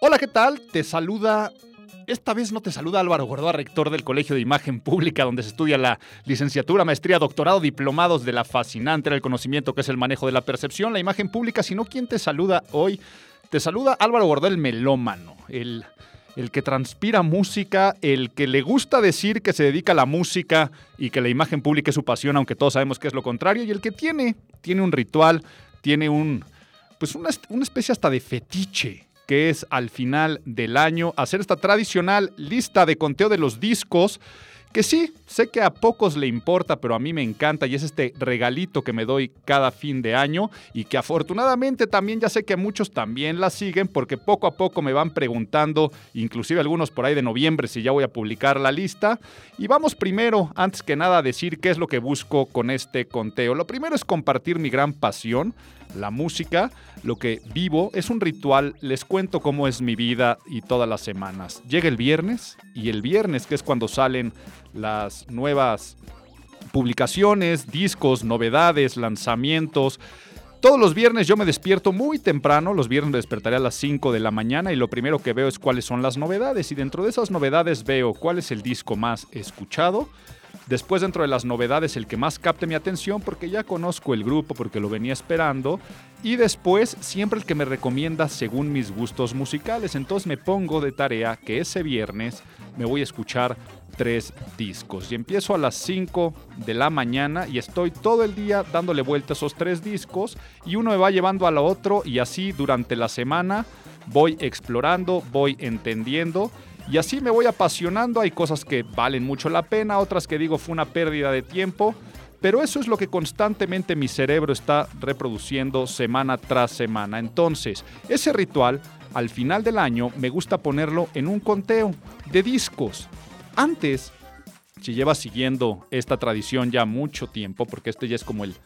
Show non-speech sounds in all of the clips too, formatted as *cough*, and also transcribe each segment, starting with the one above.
Hola, ¿qué tal? Te saluda esta vez no te saluda Álvaro Gordoa, rector del Colegio de Imagen Pública, donde se estudia la licenciatura, maestría, doctorado, diplomados de la fascinante del conocimiento que es el manejo de la percepción, la imagen pública, sino quien te saluda hoy. Te saluda Álvaro Gordoa, el melómano, el, el que transpira música, el que le gusta decir que se dedica a la música y que la imagen pública es su pasión, aunque todos sabemos que es lo contrario, y el que tiene, tiene un ritual, tiene un, pues una, una especie hasta de fetiche que es al final del año hacer esta tradicional lista de conteo de los discos que sí, sé que a pocos le importa, pero a mí me encanta y es este regalito que me doy cada fin de año y que afortunadamente también ya sé que muchos también la siguen porque poco a poco me van preguntando, inclusive algunos por ahí de noviembre, si ya voy a publicar la lista. Y vamos primero, antes que nada, a decir qué es lo que busco con este conteo. Lo primero es compartir mi gran pasión la música, lo que vivo, es un ritual, les cuento cómo es mi vida y todas las semanas. Llega el viernes y el viernes, que es cuando salen las nuevas publicaciones, discos, novedades, lanzamientos, todos los viernes yo me despierto muy temprano, los viernes me despertaré a las 5 de la mañana y lo primero que veo es cuáles son las novedades y dentro de esas novedades veo cuál es el disco más escuchado, Después dentro de las novedades el que más capte mi atención porque ya conozco el grupo, porque lo venía esperando. Y después siempre el que me recomienda según mis gustos musicales. Entonces me pongo de tarea que ese viernes me voy a escuchar tres discos. Y empiezo a las 5 de la mañana y estoy todo el día dándole vuelta a esos tres discos. Y uno me va llevando a lo otro y así durante la semana voy explorando, voy entendiendo y así me voy apasionando. Hay cosas que valen mucho la pena, otras que digo fue una pérdida de tiempo. Pero eso es lo que constantemente mi cerebro está reproduciendo semana tras semana. Entonces, ese ritual, al final del año, me gusta ponerlo en un conteo de discos. Antes, si llevas siguiendo esta tradición ya mucho tiempo, porque este ya es como el,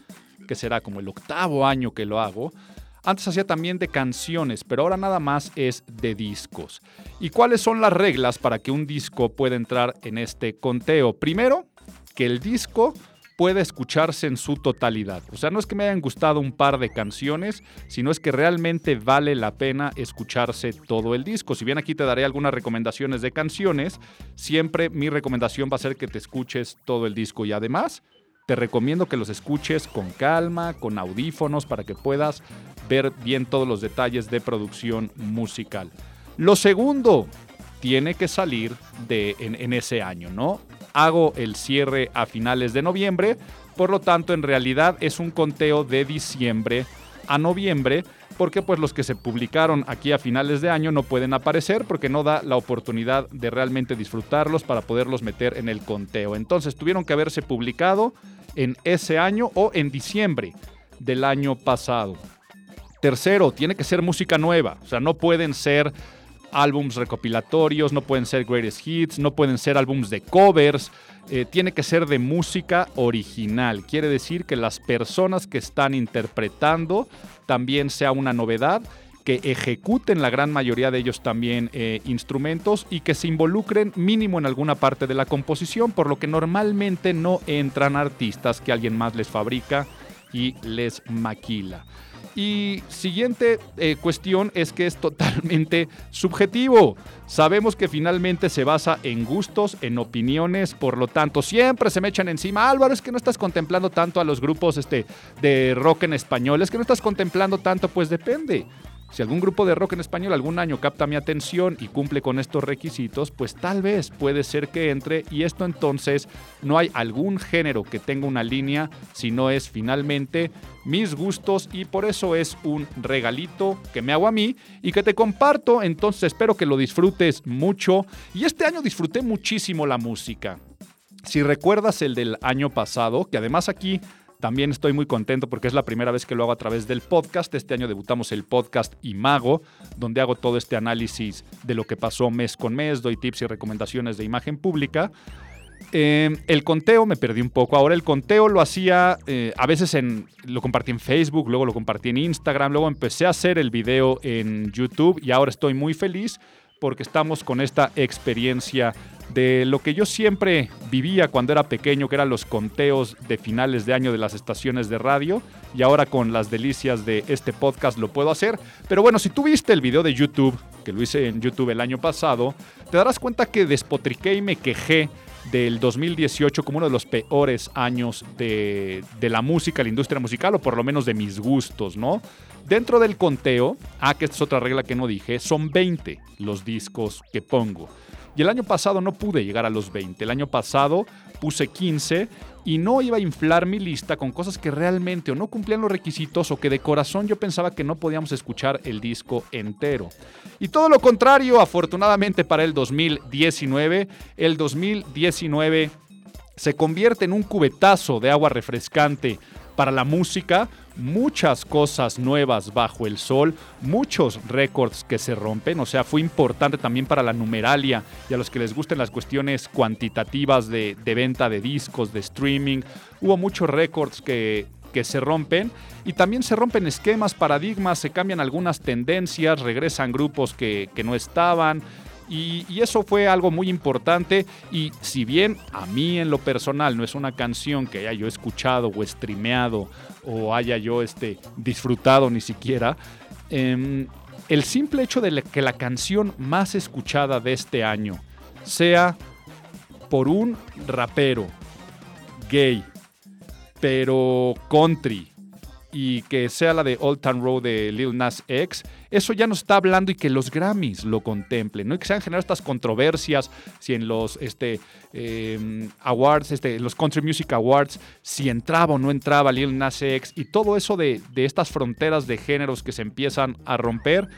que será como el octavo año que lo hago, antes hacía también de canciones, pero ahora nada más es de discos. ¿Y cuáles son las reglas para que un disco pueda entrar en este conteo? Primero, que el disco pueda escucharse en su totalidad. O sea, no es que me hayan gustado un par de canciones, sino es que realmente vale la pena escucharse todo el disco. Si bien aquí te daré algunas recomendaciones de canciones, siempre mi recomendación va a ser que te escuches todo el disco y además te recomiendo que los escuches con calma, con audífonos, para que puedas ver bien todos los detalles de producción musical. Lo segundo, tiene que salir de, en, en ese año, ¿no? Hago el cierre a finales de noviembre, por lo tanto, en realidad es un conteo de diciembre a noviembre, porque pues los que se publicaron aquí a finales de año no pueden aparecer porque no da la oportunidad de realmente disfrutarlos para poderlos meter en el conteo. Entonces tuvieron que haberse publicado en ese año o en diciembre del año pasado. Tercero, tiene que ser música nueva, o sea, no pueden ser álbums recopilatorios, no pueden ser greatest hits, no pueden ser álbums de covers, eh, tiene que ser de música original. Quiere decir que las personas que están interpretando también sea una novedad que ejecuten la gran mayoría de ellos también eh, instrumentos y que se involucren mínimo en alguna parte de la composición, por lo que normalmente no entran artistas que alguien más les fabrica y les maquila. Y siguiente eh, cuestión es que es totalmente *laughs* subjetivo. Sabemos que finalmente se basa en gustos, en opiniones, por lo tanto siempre se me echan encima, Álvaro, es que no estás contemplando tanto a los grupos este, de rock en español, es que no estás contemplando tanto, pues depende. Si algún grupo de rock en español algún año capta mi atención y cumple con estos requisitos, pues tal vez puede ser que entre. Y esto entonces no hay algún género que tenga una línea, sino es finalmente mis gustos y por eso es un regalito que me hago a mí y que te comparto, entonces espero que lo disfrutes mucho. Y este año disfruté muchísimo la música. Si recuerdas el del año pasado, que además aquí también estoy muy contento porque es la primera vez que lo hago a través del podcast. Este año debutamos el podcast Imago, donde hago todo este análisis de lo que pasó mes con mes, doy tips y recomendaciones de imagen pública. Eh, el conteo me perdí un poco. Ahora el conteo lo hacía eh, a veces en lo compartí en Facebook, luego lo compartí en Instagram, luego empecé a hacer el video en YouTube y ahora estoy muy feliz porque estamos con esta experiencia de lo que yo siempre vivía cuando era pequeño, que eran los conteos de finales de año de las estaciones de radio, y ahora con las delicias de este podcast lo puedo hacer. Pero bueno, si tú viste el video de YouTube, que lo hice en YouTube el año pasado, te darás cuenta que despotriqué y me quejé del 2018 como uno de los peores años de, de, la música, la industria musical, o por lo menos de mis gustos, ¿no? Dentro del conteo, ah, que esta es otra regla que no dije, son 20 los discos que pongo. Y el año pasado no pude llegar a los 20. El año pasado puse 15 y no iba a inflar mi lista con cosas que realmente o no cumplían los requisitos o que de corazón yo pensaba que no podíamos escuchar el disco entero. Y todo lo contrario, afortunadamente para el 2019, el 2019 se convierte en un cubetazo de agua refrescante para la música, muchas cosas nuevas bajo el sol, muchos récords que se rompen, o sea, fue importante también para la numeralia y a los que les gusten las cuestiones cuantitativas de, venta de discos, de streaming, hubo muchos récords que, que se rompen y también se rompen esquemas, paradigmas, se cambian algunas tendencias, regresan grupos que, que no estaban, y, eso fue algo muy importante. Y si bien a mí en lo personal no es una canción que haya yo escuchado o streameado o haya yo este, disfrutado ni siquiera, em, el simple hecho de que la canción más escuchada de este año sea por un rapero gay, pero country, y que sea la de Old Town Road de Lil Nas X, eso ya nos está hablando y que los Grammys lo contemplen, ¿no? Y que se han generado estas controversias, si en los este, em, awards, este, los Country Music Awards, si entraba o no entraba Lil Nas X, y todo eso de, de estas fronteras de géneros que se empiezan a romper,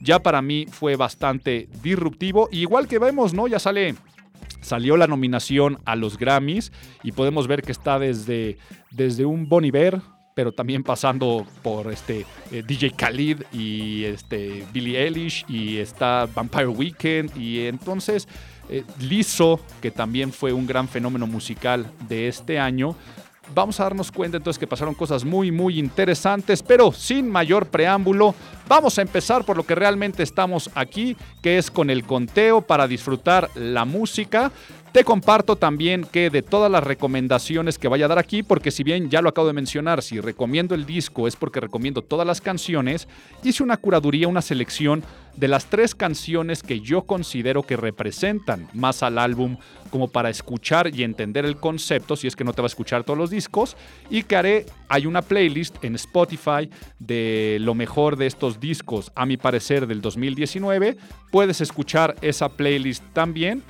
ya para mí fue bastante disruptivo. igual que vemos, ¿no? Ya sale salió la nominación a los Grammys y podemos ver que está desde, desde un Bon Iver, pero también pasando por este eh, DJ Khalid y este Billie Eilish y está Vampire Weekend. Y entonces eh, Lizzo, que también fue un gran fenómeno musical de este año, vamos a darnos cuenta entonces que pasaron cosas muy, muy interesantes, pero sin mayor preámbulo, vamos a empezar por lo que realmente estamos aquí, que es con el conteo para disfrutar la música. Te comparto también que de todas las recomendaciones que vaya a dar aquí, porque si bien ya lo acabo de mencionar, si recomiendo el disco es porque recomiendo todas las canciones, hice una curaduría, una selección de las tres canciones que yo considero que representan más al álbum como para escuchar y entender el concepto, si es que no te va a escuchar todos los discos, y que haré, hay una playlist en Spotify de lo mejor de estos discos, a mi parecer, del 2019. Puedes escuchar esa playlist también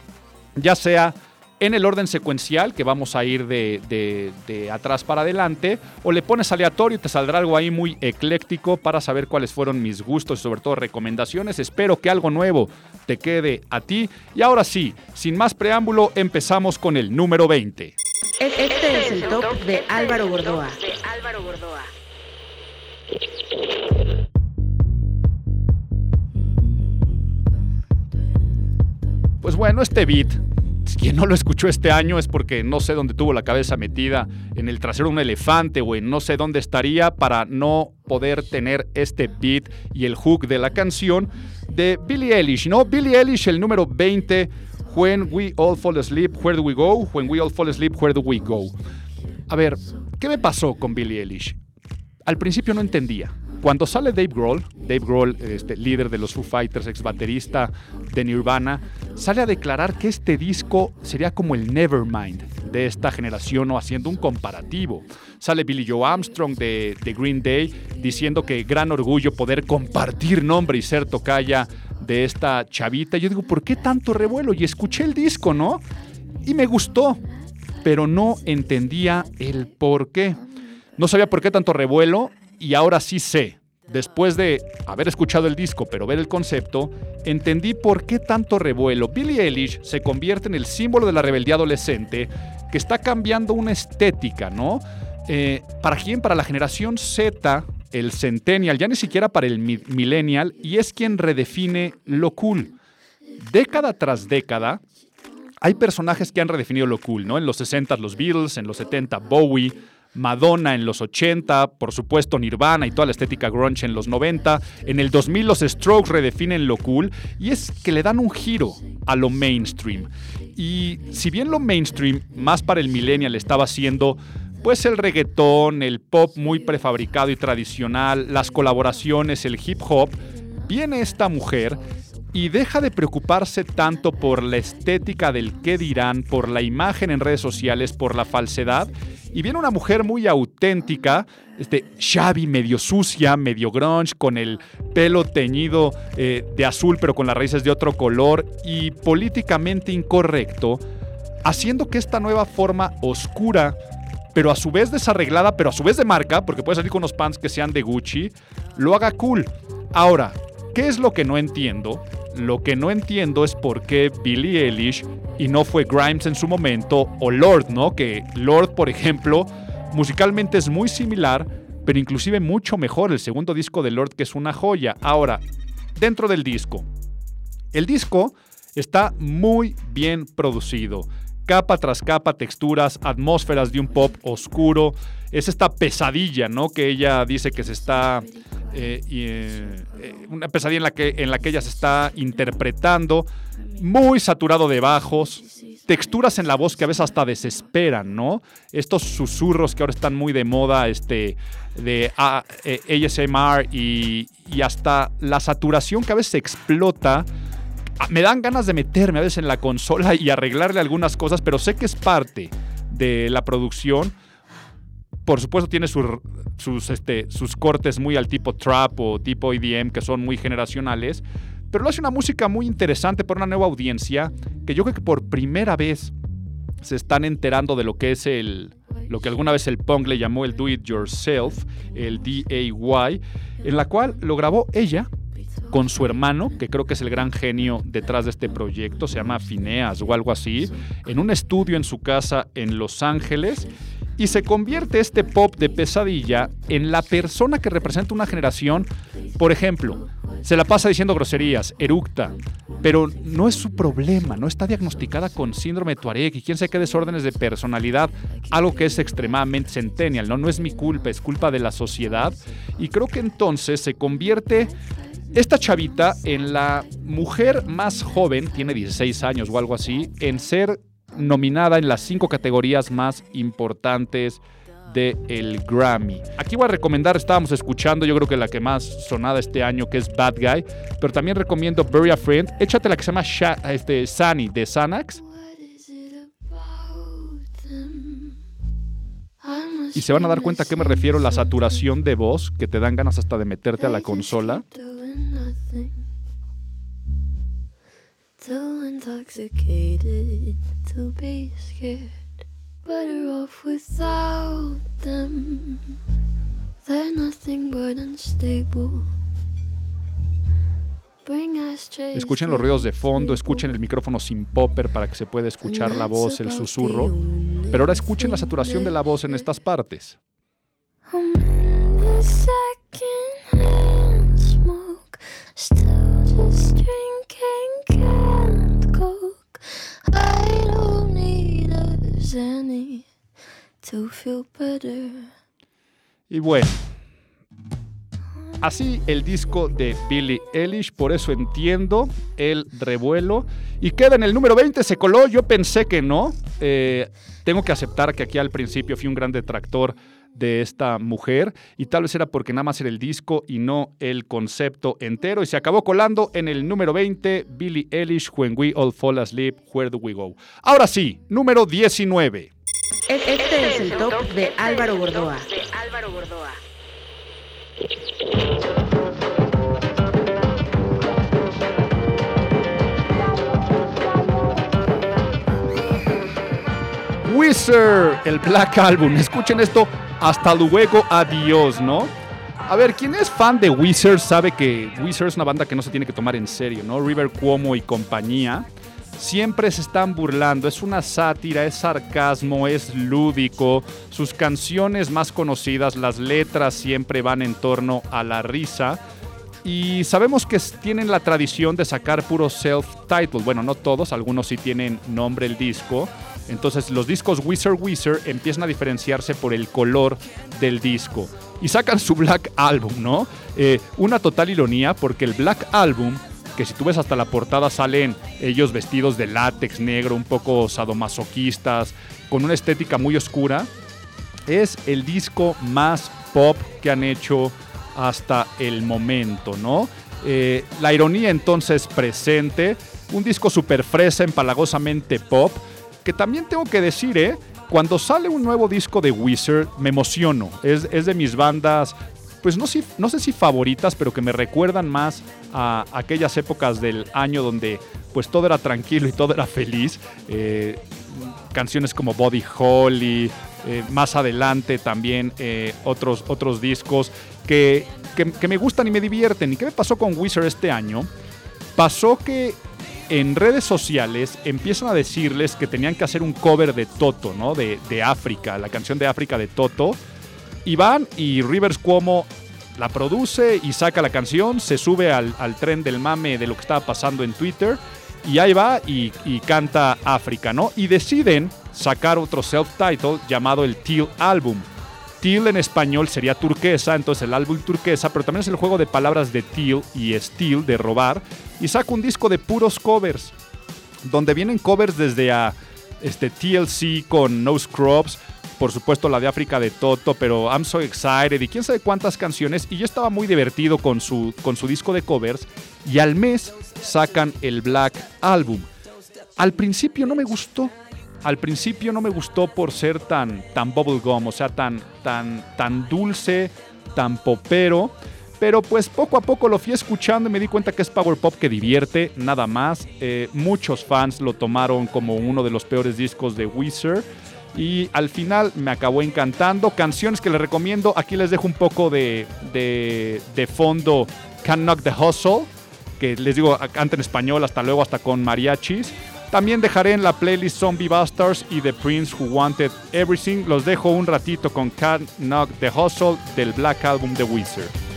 ya sea en el orden secuencial, que vamos a ir de, atrás para adelante, o le pones aleatorio y te saldrá algo ahí muy ecléctico para saber cuáles fueron mis gustos y sobre todo recomendaciones. Espero que algo nuevo te quede a ti. Y ahora sí, sin más preámbulo, empezamos con el número 20. Este es el top de Álvaro Gordoa. Pues bueno, este beat quien no lo escuchó este año es porque no sé dónde tuvo la cabeza metida, en el trasero de un elefante o en no sé dónde estaría para no poder tener este beat y el hook de la canción de Billie Eilish, ¿no? Billie Eilish, el número 20, When We All Fall Asleep, Where Do We Go? When We All Fall Asleep, Where Do We Go? A ver, ¿qué me pasó con Billie Eilish? Al principio no entendía. Cuando sale Dave Grohl, Dave Grohl, este, líder de los Foo Fighters, ex baterista de Nirvana, sale a declarar que este disco sería como el Nevermind de esta generación o haciendo un comparativo. Sale Billy Joe Armstrong de, de Green Day diciendo que gran orgullo poder compartir nombre y ser tocaya de esta chavita. Yo digo, ¿por qué tanto revuelo? Y escuché el disco, ¿no? Y me gustó, pero no entendía el por qué. No sabía por qué tanto revuelo y ahora sí sé, después de haber escuchado el disco pero ver el concepto, entendí por qué tanto revuelo. Billie Eilish se convierte en el símbolo de la rebeldía adolescente que está cambiando una estética, ¿no? Eh, ¿Para quién? Para la generación Z, el centennial, ya ni siquiera para el millennial, y es quien redefine lo cool. Década tras década, hay personajes que han redefinido lo cool, ¿no? En los 60 los Beatles, en los 70 Bowie, Madonna en los 80, por supuesto Nirvana y toda la estética grunge en los 90. En el 2000 los Strokes redefinen lo cool y es que le dan un giro a lo mainstream. Y si bien lo mainstream más para el millennial estaba siendo pues el reggaetón, el pop muy prefabricado y tradicional, las colaboraciones, el hip hop, viene esta mujer y deja de preocuparse tanto por la estética del qué dirán, por la imagen en redes sociales, por la falsedad. Y viene una mujer muy auténtica, este medio sucia, medio grunge, con el pelo teñido eh, de azul pero con las raíces de otro color y políticamente incorrecto, haciendo que esta nueva forma oscura pero a su vez desarreglada, pero a su vez de marca, porque puede salir con unos pants que sean de Gucci, lo haga cool. Ahora, ¿qué es lo que no entiendo? Lo que no entiendo es por qué Billie Eilish y no fue Grimes en su momento o Lord, ¿no? Que Lord, por ejemplo, musicalmente es muy similar, pero inclusive mucho mejor el segundo disco de Lord que es una joya. Ahora, dentro del disco. El disco está muy bien producido capa tras capa, texturas, atmósferas de un pop oscuro. Es esta pesadilla, ¿no? Que ella dice que se está. Eh, eh, una pesadilla en la, que, en la que ella se está interpretando. Muy saturado de bajos. Texturas en la voz que a veces hasta desesperan, ¿no? Estos susurros que ahora están muy de moda, este, de ASMR y, y hasta la saturación que a veces explota Ah, me dan ganas de meterme a veces en la consola y arreglarle algunas cosas, pero sé que es parte de la producción. Por supuesto tiene sus, este, sus cortes muy al tipo trap o tipo EDM que son muy generacionales, pero lo hace una música muy interesante para una nueva audiencia que yo creo que por primera vez se están enterando de lo que es el, lo que alguna vez el punk le llamó el do it yourself, el DAY, en la cual lo grabó ella con su hermano, que creo que es el gran genio detrás de este proyecto, se llama Fineas o algo así, en un estudio en su casa en Los Ángeles. Y se convierte este pop de pesadilla en la persona que representa una generación. Por ejemplo, se la pasa diciendo groserías, eructa, pero no es su problema, no está diagnosticada con síndrome de Tuareg y quién sabe qué desórdenes de personalidad, algo que es extremadamente centennial, ¿no? no es mi culpa, es culpa de la sociedad. Y creo que entonces se convierte esta chavita en la mujer más joven, tiene 16 años o algo así, en ser nominada en las cinco categorías más importantes del el Grammy. Aquí voy a recomendar, estábamos escuchando, yo creo que la que más sonada este año, que es Bad Guy, pero también recomiendo Bury a Friend. Échate la que se llama este, Sunny de Xanax. Y se van a dar cuenta a qué me refiero la saturación de voz, que te dan ganas hasta de meterte a la consola. Intoxicated to be scared. Better off without them. They're nothing but unstable. Escuchen los ruidos de fondo, escuchen el micrófono sin popper para que se pueda escuchar la voz, el susurro. Pero ahora escuchen la saturación de la voz en estas partes. Y bueno, así el disco de Billie Eilish, por eso entiendo el revuelo. Y queda en el número 20, se coló, yo pensé que no. Eh, tengo que aceptar que aquí al principio fui un gran detractor de esta mujer y tal vez era porque nada más era el disco y no el concepto entero y se acabó colando en el número 20 Billie Eilish When We All Fall Asleep Where Do We Go. Ahora sí, número 19. Este es el top de Álvaro Gordoa. Wizard, el Black Album. Escuchen esto, hasta luego, adiós, ¿no? A ver, quien es fan de Wizard sabe que Wizard es una banda que no se tiene que tomar en serio, ¿no? River Cuomo y compañía siempre se están burlando, es una sátira, es sarcasmo, es lúdico, sus canciones más conocidas, las letras siempre van en torno a la risa. Y sabemos que tienen la tradición de sacar puro self-title. Bueno, no todos, algunos sí tienen nombre el disco. Entonces los discos Wizard Wizard empiezan a diferenciarse por el color del disco. Y sacan su Black Album, ¿no? Eh, una total ironía porque el Black Album, que si tú ves hasta la portada salen ellos vestidos de látex negro, un poco sadomasoquistas, con una estética muy oscura, es el disco más pop que han hecho hasta el momento, ¿no? Eh, la ironía entonces presente, un disco super fresa, empalagosamente pop, que también tengo que decir, ¿eh? Cuando sale un nuevo disco de Wizard, me emociono. Es, de mis bandas, pues no, si, no sé si favoritas, pero que me recuerdan más a aquellas épocas del año donde pues todo era tranquilo y todo era feliz. Eh, canciones como Body Holly, eh, más adelante también eh, otros, otros discos que, que, me gustan y me divierten. ¿Y qué me pasó con Wizard este año? Pasó que en redes sociales empiezan a decirles que tenían que hacer un cover de Toto, ¿no? De, de África, la canción de África de Toto. Y van y Rivers Cuomo la produce y saca la canción, se sube al, al tren del mame de lo que estaba pasando en Twitter y ahí va y, canta África, ¿no? Y deciden sacar otro self-title llamado el Teal Album. Teal en español sería turquesa, entonces el álbum turquesa, pero también es el juego de palabras de teal y steel, de robar. Y saca un disco de puros covers, donde vienen covers desde a este, TLC con No Scrubs, por supuesto la de África de Toto, pero I'm So Excited y quién sabe cuántas canciones. Y yo estaba muy divertido con su, con su disco de covers. Y al mes sacan el Black Album. Al principio no me gustó. Al principio no me gustó por ser tan, tan bubblegum, o sea, tan, tan, tan dulce, tan popero. Pero pues poco a poco lo fui escuchando y me di cuenta que es power pop que divierte, nada más. Eh, muchos fans lo tomaron como uno de los peores discos de Wizard y al final me acabó encantando. Canciones que les recomiendo, aquí les dejo un poco de, de, fondo Can't Knock the Hustle, que les digo, canta en español, hasta luego, hasta con mariachis. También dejaré en la playlist Zombie Bastards y The Prince Who Wanted Everything. Los dejo un ratito con Can't Knock the Hustle del Black Album The Wizard.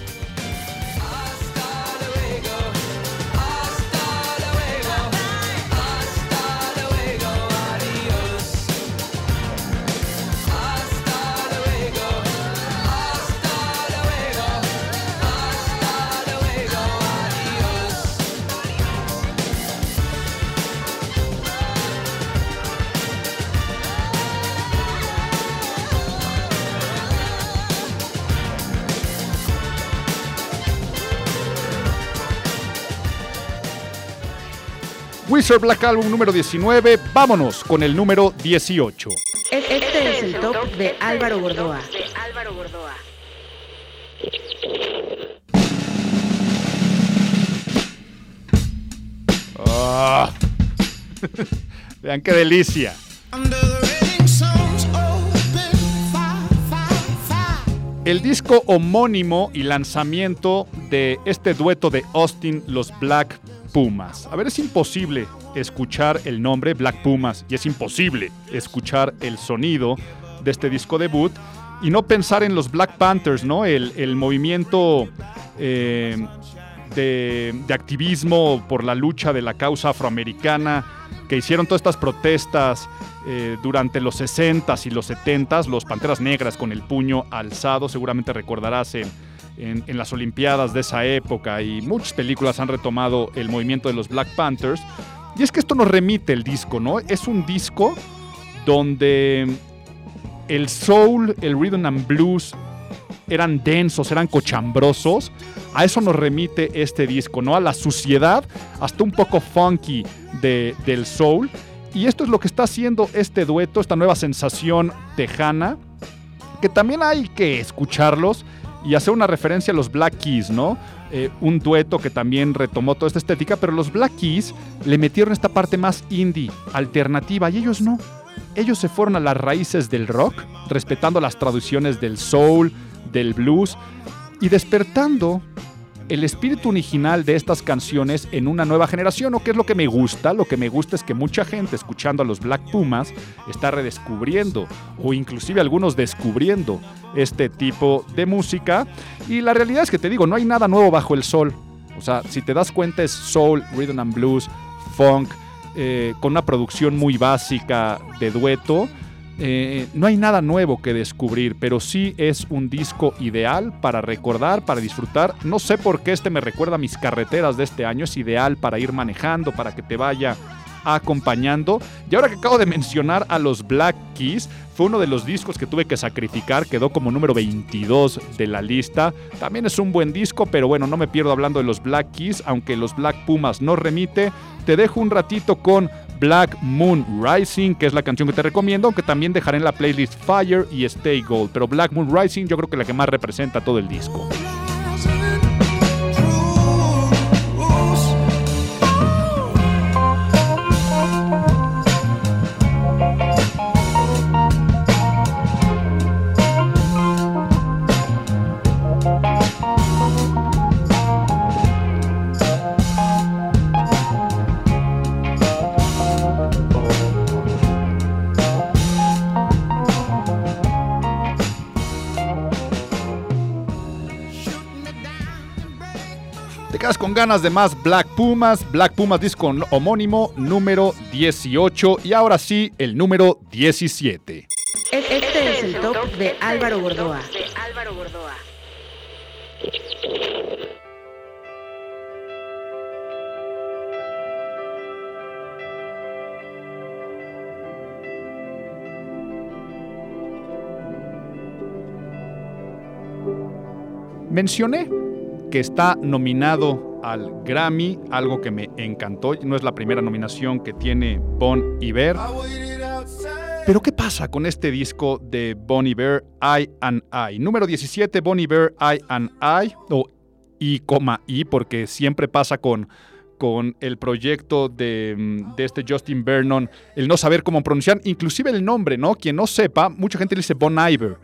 Black Album número 19. Vámonos con el número 18. Este es el top de Álvaro Gordoa. Ah. *laughs* Vean qué delicia. El disco homónimo y lanzamiento de este dueto de Austin, los Black Pumas. A ver, es imposible escuchar el nombre Black Pumas y es imposible escuchar el sonido de este disco debut y no pensar en los Black Panthers, ¿no? El, movimiento eh, de, activismo por la lucha de la causa afroamericana que hicieron todas estas protestas eh, durante los 60s y los 70s, los Panteras Negras con el puño alzado, seguramente recordarás en en, las Olimpiadas de esa época y muchas películas han retomado el movimiento de los Black Panthers. Y es que esto nos remite el disco, ¿no? Es un disco donde el soul, el rhythm and blues eran densos, eran cochambrosos. A eso nos remite este disco, ¿no? A la suciedad, hasta un poco funky del soul. Y esto es lo que está haciendo este dueto, esta nueva sensación tejana, que también hay que escucharlos y hacer una referencia a los Black Keys, ¿no? Eh, un dueto que también retomó toda esta estética, pero los Black Keys le metieron esta parte más indie, alternativa, y ellos no. Ellos se fueron a las raíces del rock, respetando las traducciones del soul, del blues, y despertando el espíritu original de estas canciones en una nueva generación, o qué es lo que me gusta. Lo que me gusta es que mucha gente escuchando a los Black Pumas está redescubriendo, o inclusive algunos descubriendo este tipo de música. Y la realidad es que te digo, no hay nada nuevo bajo el sol. O sea, si te das cuenta es soul, rhythm and blues, funk, eh, con una producción muy básica de dueto. Eh, no hay nada nuevo que descubrir, pero sí es un disco ideal para recordar, para disfrutar. No sé por qué este me recuerda a mis carreteras de este año. Es ideal para ir manejando, para que te vaya acompañando. Y ahora que acabo de mencionar a los Black Keys, fue uno de los discos que tuve que sacrificar, quedó como número 22 de la lista. También es un buen disco, pero bueno, no me pierdo hablando de los Black Keys, aunque los Black Pumas no remite. Te dejo un ratito con Black Moon Rising, que es la canción que te recomiendo, aunque también dejaré en la playlist Fire y Stay Gold. Pero Black Moon Rising yo creo que es la que más representa todo el disco. Con ganas de más Black Pumas, Black Pumas disco homónimo número 18 y ahora sí el número 17. Este es el top de Álvaro Gordoa. Mencioné que está nominado al Grammy, algo que me encantó. No es la primera nominación que tiene Bon Iver. Pero ¿qué pasa con este disco de Bon Iver, I and I? Número 17, Bon Iver, I and I, o I, I, porque siempre pasa con, con el proyecto de, de, este Justin Vernon, el no saber cómo pronunciar, inclusive el nombre, ¿no? Quien no sepa, mucha gente le dice Bon Iver,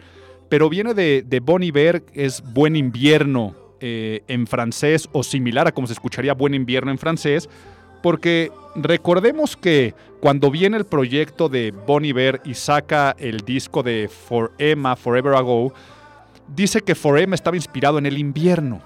pero viene de, de Bon Iver, es Buen Invierno, eh, en francés o similar a como se escucharía Buen Invierno en francés, porque recordemos que cuando viene el proyecto de Bon Iver y saca el disco de For Emma, Forever Ago, dice que For Emma estaba inspirado en el invierno.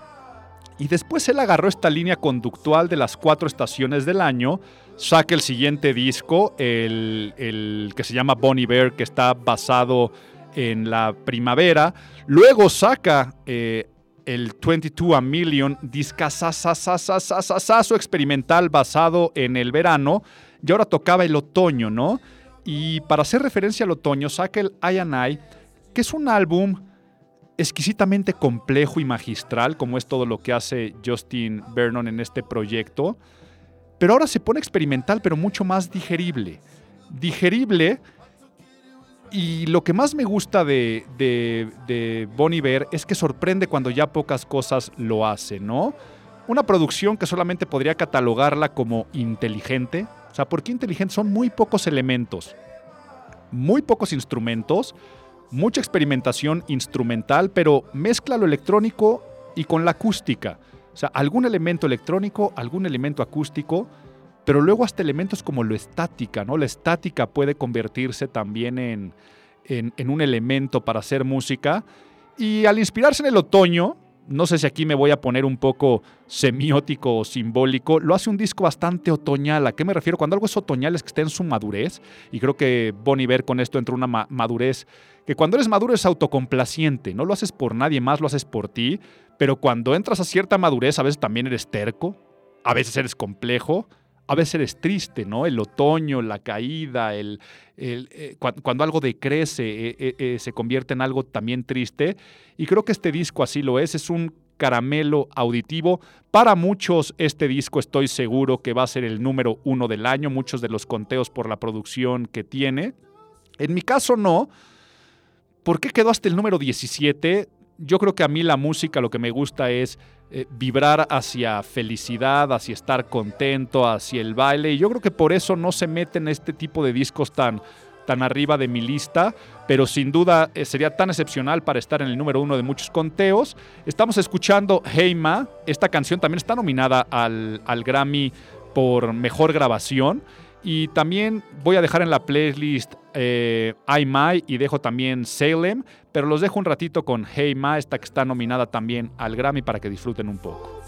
Y después él agarró esta línea conductual de las cuatro estaciones del año, saca el siguiente disco, el, que se llama Bon Iver, que está basado en la primavera. Luego saca eh, el 22 a Million, discasasasasasasaso experimental basado en el verano, y ahora tocaba el otoño, ¿no? Y para hacer referencia al otoño, saca el I and I, que es un álbum exquisitamente complejo y magistral, como es todo lo que hace Justin Vernon en este proyecto, pero ahora se pone experimental, pero mucho más digerible. Digerible y lo que más me gusta de, de, de es que sorprende cuando ya pocas cosas lo hacen, ¿no? Una producción que solamente podría catalogarla como inteligente. O sea, ¿por qué inteligente? Son muy pocos elementos, muy pocos instrumentos, mucha experimentación instrumental, pero mezcla lo electrónico y con la acústica. O sea, algún elemento electrónico, algún elemento acústico pero luego hasta elementos como lo estática, ¿no? La estática puede convertirse también en, en, un elemento para hacer música. Y al inspirarse en el otoño, no sé si aquí me voy a poner un poco semiótico o simbólico, lo hace un disco bastante otoñal. ¿A qué me refiero? Cuando algo es otoñal es que está en su madurez, y creo que Bon Iver con esto entra una madurez, que cuando eres maduro es autocomplaciente, no lo haces por nadie más, lo haces por ti, pero cuando entras a cierta madurez a veces también eres terco, a veces eres complejo, a veces eres triste, ¿no? El otoño, la caída, el, eh, cuando, algo decrece, eh, eh, se convierte en algo también triste. Y creo que este disco así lo es, es un caramelo auditivo. Para muchos este disco estoy seguro que va a ser el número uno del año, muchos de los conteos por la producción que tiene. En mi caso no. ¿Por qué quedó hasta el número 17? Yo creo que a mí la música lo que me gusta es eh, vibrar hacia felicidad, hacia estar contento, hacia el baile. Y yo creo que por eso no se meten este tipo de discos tan, tan arriba de mi lista, pero sin duda eh, sería tan excepcional para estar en el número uno de muchos conteos. Estamos escuchando Heima, esta canción también está nominada al, al Grammy por mejor grabación. Y también voy a dejar en la playlist eh, I My y dejo también Salem, pero los dejo un ratito con Hey Ma, esta que está nominada también al Grammy para que disfruten un poco.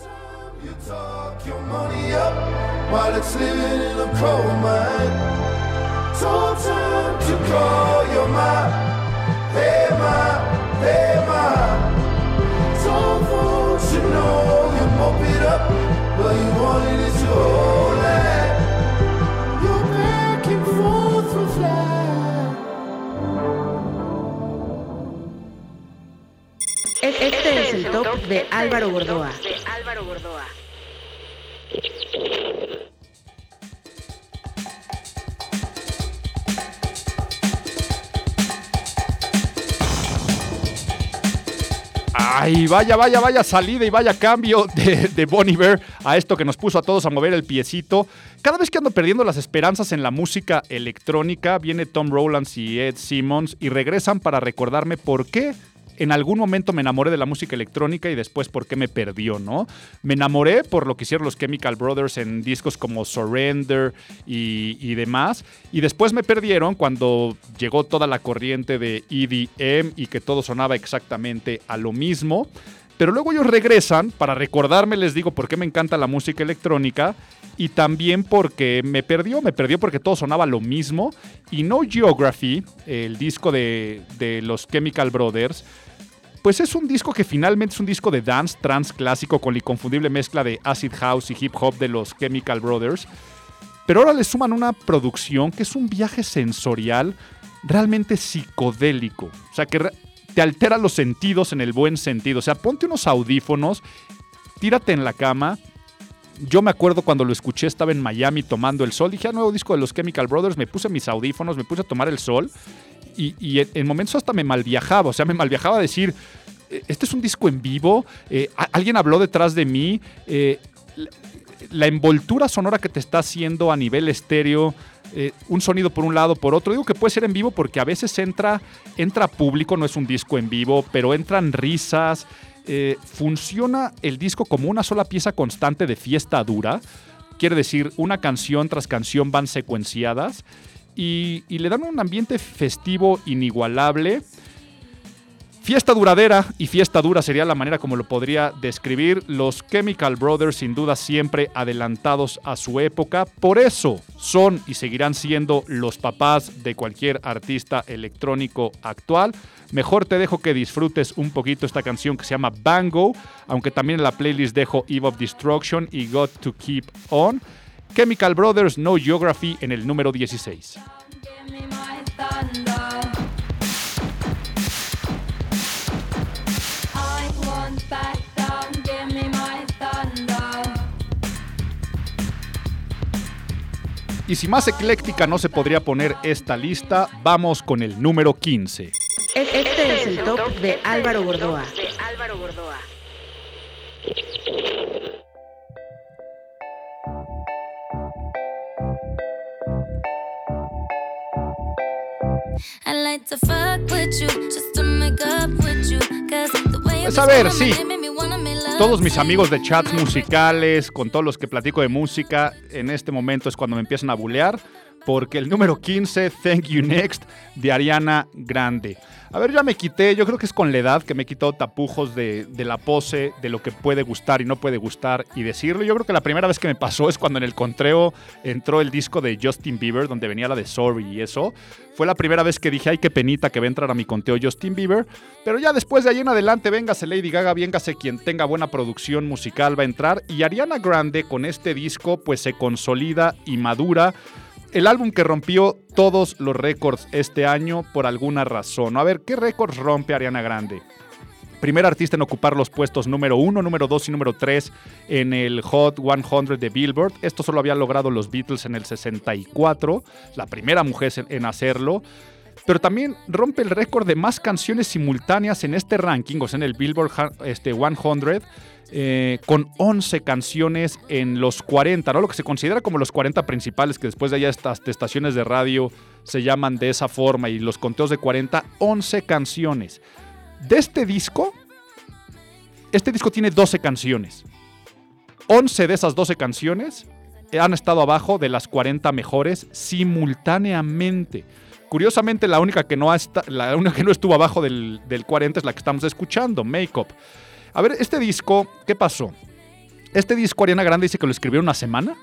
E- Este es el top de Álvaro Gordoa. Ay, vaya, vaya, vaya salida y vaya cambio de, de Bon Iver a esto que nos puso a todos a mover el piecito. Cada vez que ando perdiendo las esperanzas en la música electrónica, viene Tom Rowlands y Ed Simmons y regresan para recordarme por qué en algún momento me enamoré de la música electrónica y después por qué me perdió, ¿no? Me enamoré por lo que hicieron los Chemical Brothers en discos como Surrender y, demás. Y después me perdieron cuando llegó toda la corriente de EDM y que todo sonaba exactamente a lo mismo. Pero luego ellos regresan para recordarme, les digo, por qué me encanta la música electrónica y también porque me perdió, me perdió porque todo sonaba lo mismo. Y No Geography, el disco de, de los Chemical Brothers, pues es un disco que finalmente es un disco de dance trans clásico con la inconfundible mezcla de acid house y hip hop de los Chemical Brothers. Pero ahora le suman una producción que es un viaje sensorial realmente psicodélico. O sea, que te altera los sentidos en el buen sentido. O sea, ponte unos audífonos, tírate en la cama. Yo me acuerdo cuando lo escuché, estaba en Miami tomando el sol. Dije, ah, nuevo disco de los Chemical Brothers. Me puse mis audífonos, me puse a tomar el sol. Y, y en, en momentos hasta me malviajaba. O sea, me malviajaba decir, "Eh, este es un disco en vivo. eh, alguien habló detrás de mí. eh, la- envoltura sonora que te está haciendo a nivel estéreo, un sonido por un lado, por otro. Digo que puede ser en vivo porque a veces entra, entra público, no es un disco en vivo, pero entran risas. Eh, funciona el disco como una sola pieza constante de fiesta dura. Quiere decir, una canción tras canción van secuenciadas y, y le dan un ambiente festivo inigualable. Fiesta duradera y fiesta dura sería la manera como lo podría describir. Los Chemical Brothers sin duda siempre adelantados a su época. Por eso son y seguirán siendo los papás de cualquier artista electrónico actual. Mejor te dejo que disfrutes un poquito esta canción que se llama Bango, aunque también en la playlist dejo Eve of Destruction y Got to Keep On. Chemical Brothers No Geography en el número 16. Y si más ecléctica no se podría poner esta lista, vamos con el número 15. E- Este es el top de Álvaro Gordoa. Pues a ver, sí. Todos mis amigos de chats musicales, con todos los que platico de música, en este momento es cuando me empiezan a bulear, porque el número 15, Thank You Next, de Ariana Grande. A ver, ya me quité, yo creo que es con la edad que me he quitado tapujos de, la pose, de lo que puede gustar y no puede gustar y decirlo. Yo creo que la primera vez que me pasó es cuando en el contreo entró el disco de Justin Bieber, donde venía la de Sorry y eso. Fue la primera vez que dije, ay, qué penita que va a entrar a mi conteo Justin Bieber. Pero ya después de ahí en adelante, véngase Lady Gaga, véngase quien tenga buena producción musical va a entrar. Y Ariana Grande con este disco pues se consolida y madura. El álbum que rompió todos los récords este año por alguna razón. A ver, ¿qué récords rompe Ariana Grande? Primer artista en ocupar los puestos número 1, número 2 y número 3 en el Hot 100 de Billboard. Esto solo habían logrado los Beatles en el 64, la primera mujer en- en hacerlo. Pero también rompe el récord de más canciones simultáneas en este ranking, o sea, en el Billboard este, 100, eh, con 11 canciones en los 40, ¿no? Lo que se considera como los 40 principales, que después de allá estas estaciones de radio se llaman de esa forma, y los conteos de 40, 11 canciones. De este disco, este disco tiene 12 canciones. 11 de esas 12 canciones han estado abajo de las 40 mejores simultáneamente. Curiosamente, la única que no, ha esta- la única que no estuvo abajo del, del 40 es la que estamos escuchando, Makeup. A ver, este disco, ¿qué pasó? Este disco Ariana Grande dice que lo escribió una semana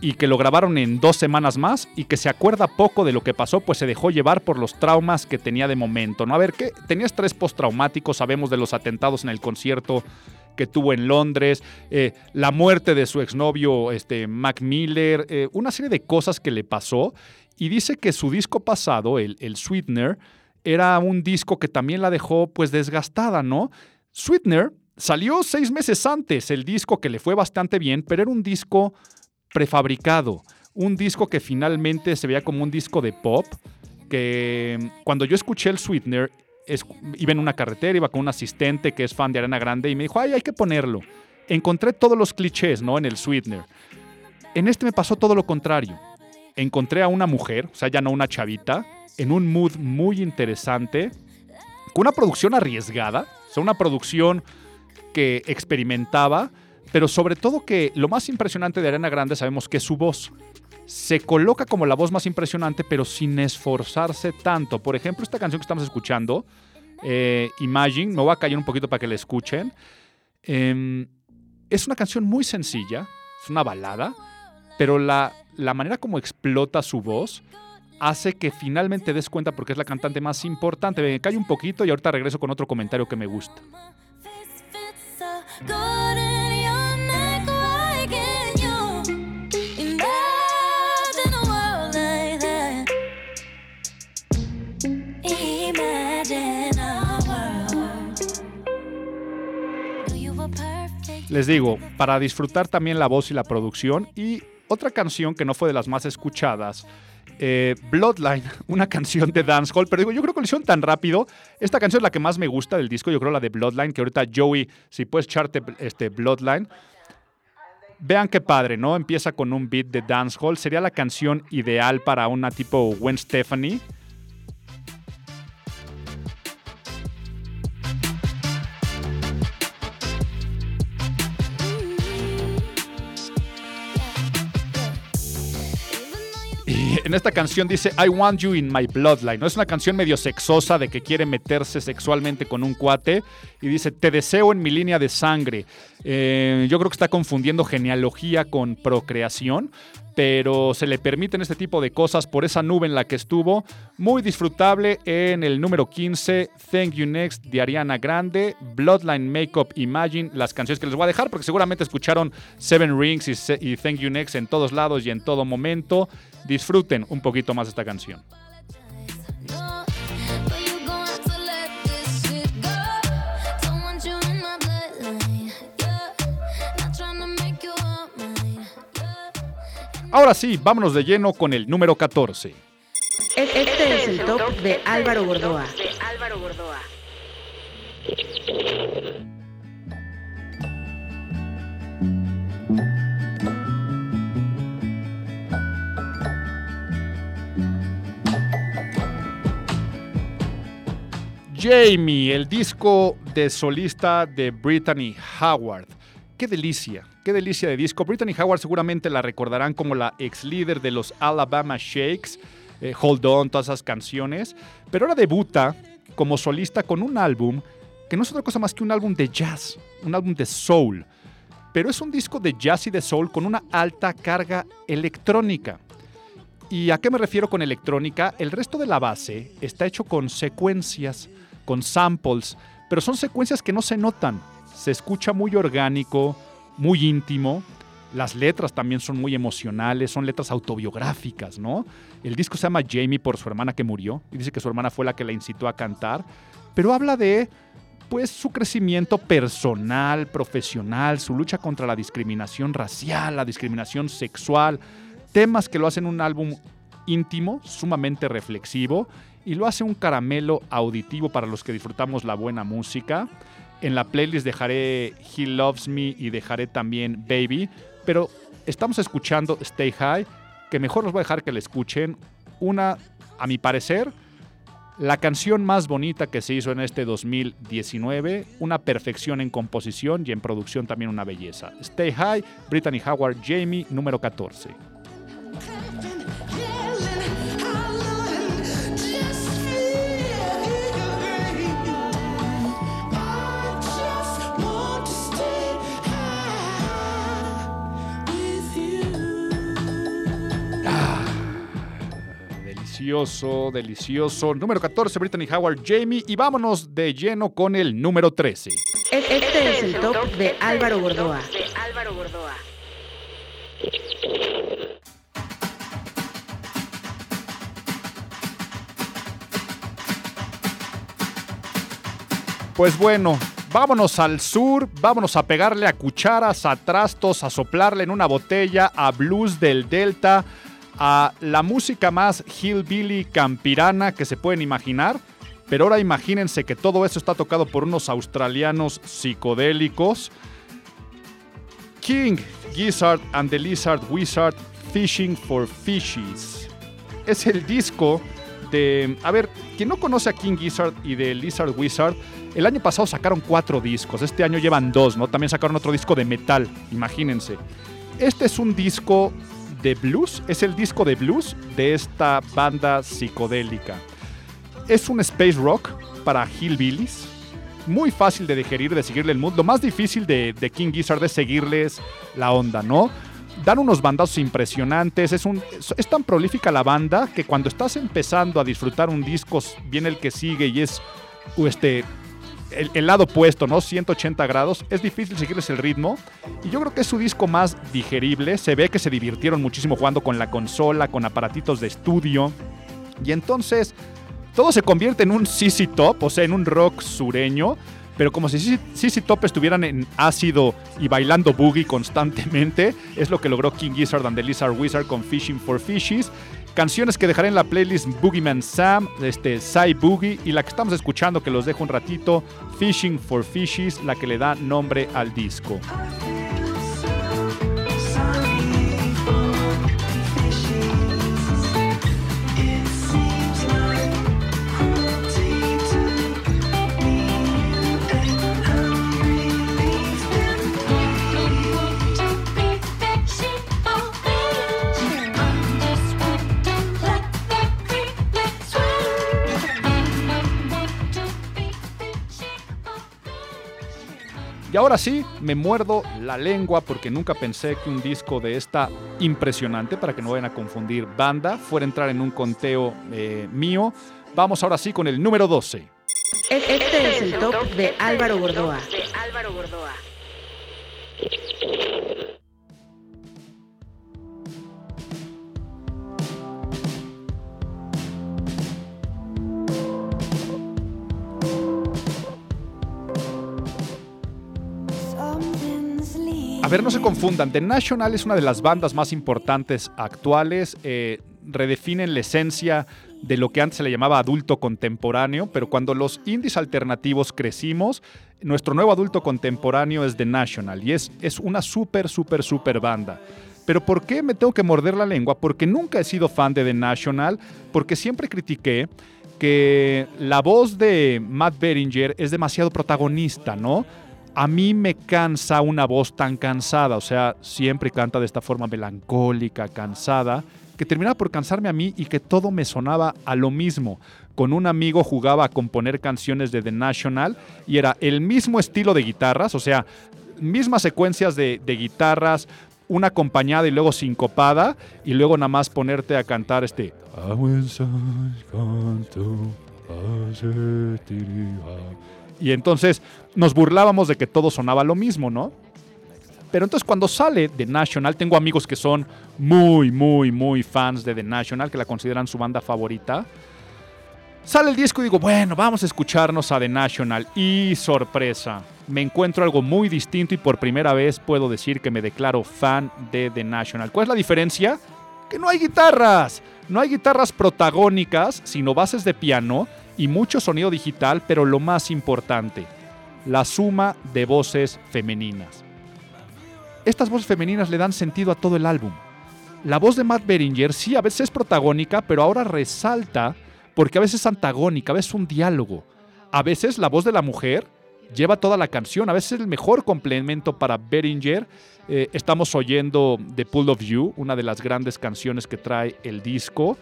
y que lo grabaron en dos semanas más y que se acuerda poco de lo que pasó, pues se dejó llevar por los traumas que tenía de momento. ¿no? A ver, ¿qué? tenía estrés postraumático, sabemos de los atentados en el concierto que tuvo en Londres, eh, la muerte de su exnovio este, Mac Miller, eh, una serie de cosas que le pasó. Y dice que su disco pasado, el, el Sweetener, era un disco que también la dejó pues desgastada, ¿no? Sweetener salió seis meses antes, el disco que le fue bastante bien, pero era un disco prefabricado, un disco que finalmente se veía como un disco de pop, que mm, cuando yo escuché el Sweetener, es- iba en una carretera, iba con un asistente que es fan de Arena Grande y me dijo, ay, hay que ponerlo. Encontré todos los clichés, ¿no? En el Sweetener. En este me pasó todo lo contrario. Encontré a una mujer, o sea, ya no una chavita, en un mood muy interesante, con una producción arriesgada, o sea, una producción que experimentaba, pero sobre todo que lo más impresionante de Arena Grande sabemos que su voz. Se coloca como la voz más impresionante, pero sin esforzarse tanto. Por ejemplo, esta canción que estamos escuchando, eh, Imagine, me voy a callar un poquito para que la escuchen. Em, es una canción muy sencilla, es una balada, pero la, la manera como explota su voz hace que finalmente des cuenta porque es la cantante más importante. Me callo un poquito y ahorita regreso con otro comentario que me gusta. Les digo, para disfrutar también la voz y la producción. Y otra canción que no fue de las más escuchadas, eh, Bloodline, *laughs* una canción de dancehall. Pero digo, yo creo que lo hicieron tan rápido. Esta canción es la que más me gusta del disco, yo creo la de Bloodline, que ahorita Joey, si puedes echarte este, Bloodline. Vean qué padre, ¿no? Empieza con un beat de dancehall. Sería la canción ideal para una tipo Gwen Stefani. En esta canción dice I want you in my bloodline. ¿no? Es una canción medio sexosa de que quiere meterse sexualmente con un cuate. Y dice te deseo en mi línea de sangre. Eh, yo creo que está confundiendo genealogía con procreación. Pero se le permiten este tipo de cosas por esa nube en la que estuvo. Muy disfrutable en el número 15, Thank You Next de Ariana Grande, Bloodline Makeup Imagine, las canciones que les voy a dejar porque seguramente escucharon Seven Rings y, Thank You Next en todos lados y en todo momento. Disfruten un poquito más esta canción. Ahora sí, vámonos de lleno con el número 14. Este es el top de Álvaro Gordoa. Jamie, el disco de solista de Brittany Howard. Qué delicia, qué delicia de disco. Brittany Howard seguramente la recordarán como la ex líder de los Alabama Shakes, eh, Hold On, todas esas canciones. Pero ahora debuta como solista con un álbum que no es otra cosa más que un álbum de jazz, un álbum de soul. Pero es un disco de jazz y de soul con una alta carga electrónica. ¿Y a qué me refiero con electrónica? El resto de la base está hecho con secuencias, con samples, pero son secuencias que no se notan. Se escucha muy orgánico, muy íntimo. Las letras también son muy emocionales, son letras autobiográficas, ¿no? El disco se llama Jamie por su hermana que murió y dice que su hermana fue la que la incitó a cantar, pero habla de pues su crecimiento personal, profesional, su lucha contra la discriminación racial, la discriminación sexual, temas que lo hacen un álbum íntimo, sumamente reflexivo y lo hace un caramelo auditivo para los que disfrutamos la buena música. En la playlist dejaré He Loves Me y dejaré también Baby, pero estamos escuchando Stay High, que mejor los voy a dejar que la escuchen. Una, a mi parecer, la canción más bonita que se hizo en este 2019, una perfección en composición y en producción también una belleza. Stay High, Brittany Howard, Jamie, número 14. Delicioso, delicioso. Número 14, Brittany Howard, Jamie. Y vámonos de lleno con el número 13. Este es el top de Álvaro Gordoa. Pues bueno, vámonos al sur, vámonos a pegarle a cucharas, a trastos, a soplarle en una botella, a blues del Delta, a la música más hillbilly campirana que se pueden imaginar. Pero ahora imagínense que todo eso está tocado por unos australianos psicodélicos. King, Gizzard and the Lizard Wizard Fishing for Fishies. Es el disco de... A ver, quien no conoce a King Gizzard y de Lizard Wizard, el año pasado sacaron cuatro discos, este año llevan dos, ¿no? También sacaron otro disco de metal, imagínense. Este es un disco de blues, es el disco de blues de esta banda psicodélica. Es un space rock para hillbillies, muy fácil de digerir, de seguirle el mood. Lo más difícil de, King Gizzard es seguirles la onda, ¿no? Dan unos bandazos impresionantes, es, es, tan prolífica la banda que cuando estás empezando a disfrutar un disco, viene el que sigue y es este, el, lado opuesto, ¿no? 180 grados, es difícil seguirles el ritmo. Y yo creo que es su disco más digerible. Se ve que se divirtieron muchísimo jugando con la consola, con aparatitos de estudio. Y entonces todo se convierte en un CC Top, o sea, en un rock sureño. Pero como si CC Top estuvieran en ácido y bailando boogie constantemente, es lo que logró King Gizzard and the Lizard Wizard con Fishing for Fishies. Canciones que dejaré en la playlist Boogeyman Sam, este, Boogie y la que estamos escuchando que los dejo un ratito, Fishing for Fishies, la que le da nombre al disco. Y ahora sí, me muerdo la lengua porque nunca pensé que un disco de esta impresionante, para que no vayan a confundir banda, fuera a entrar en un conteo eh, mío. Vamos ahora sí con el número 12. Este es el top de Álvaro Gordoa. A ver, no se confundan. The National es una de las bandas más importantes actuales. eh, redefinen la esencia de lo que antes se le llamaba adulto contemporáneo, pero cuando los indies alternativos crecimos, nuestro nuevo adulto contemporáneo es The National y es, es una súper, súper, súper banda. Pero ¿por qué me tengo que morder la lengua? Porque nunca he sido fan de The National, porque siempre critiqué que la voz de Matt Beringer es demasiado protagonista, ¿no? A mí me cansa una voz tan cansada, o sea, siempre canta de esta forma melancólica, cansada, que terminaba por cansarme a mí y que todo me sonaba a lo mismo. Con un amigo jugaba a componer canciones de The National y era el mismo estilo de guitarras, o sea, mismas secuencias de, guitarras, una acompañada y luego sincopada, y luego nada más ponerte a cantar este. Y entonces nos burlábamos de que todo sonaba lo mismo, ¿no? Pero entonces cuando sale The National, tengo amigos que son muy, muy, muy fans de The National, que la consideran su banda favorita. Sale el disco y digo, bueno, vamos a escucharnos a The National. Y sorpresa, me encuentro algo muy distinto y por primera vez puedo decir que me declaro fan de The National. ¿Cuál es la diferencia? Que no hay guitarras. No hay guitarras protagónicas, sino bases de piano y mucho sonido digital, pero lo más importante, la suma de voces femeninas. Estas voces femeninas le dan sentido a todo el álbum. La voz de Matt Beringer sí a veces es protagónica, pero ahora resalta porque a veces es antagónica, a veces es un diálogo. A veces la voz de la mujer lleva toda la canción, a veces es el mejor complemento para Beringer. Eh, estamos oyendo The Pull of You, una de las grandes canciones que trae el disco.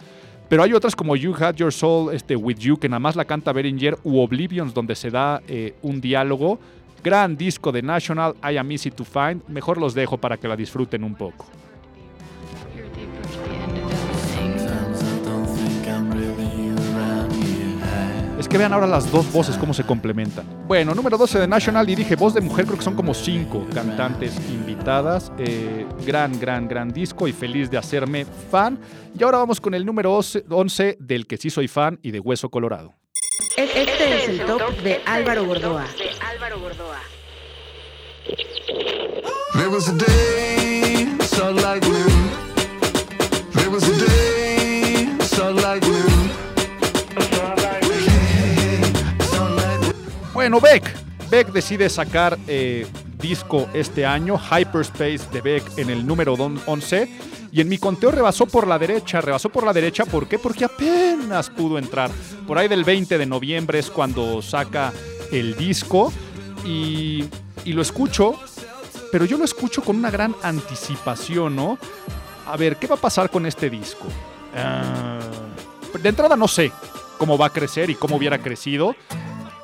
Pero hay otras como You Had Your Soul este, With You, que nada más la canta Beringer, u Oblivions, donde se da eh, un diálogo. Gran disco de National, I Am Easy to Find. Mejor los dejo para que la disfruten un poco. Ready. que vean ahora las dos voces, cómo se complementan. Bueno, número 12 de National, y dije voz de mujer, creo que son como cinco cantantes invitadas. Eh, gran, gran, gran disco y feliz de hacerme fan. Y ahora vamos con el número 11 del que sí soy fan y de Hueso Colorado. Este es el top de Álvaro Gordoa. There was a day, saw lightning. There was a day, saw lightning. Saw lightning. Bueno, Beck. Beck decide sacar eh, disco este año, Hyperspace de Beck en el número don- 11. Y en mi conteo rebasó por la derecha. Rebasó por la derecha, ¿por qué? Porque apenas pudo entrar. Por ahí del 20 de noviembre es cuando saca el disco. Y, lo escucho, pero yo lo escucho con una gran anticipación, ¿no? A ver, ¿qué va a pasar con este disco? Ah, de entrada no sé cómo va a crecer y cómo hubiera crecido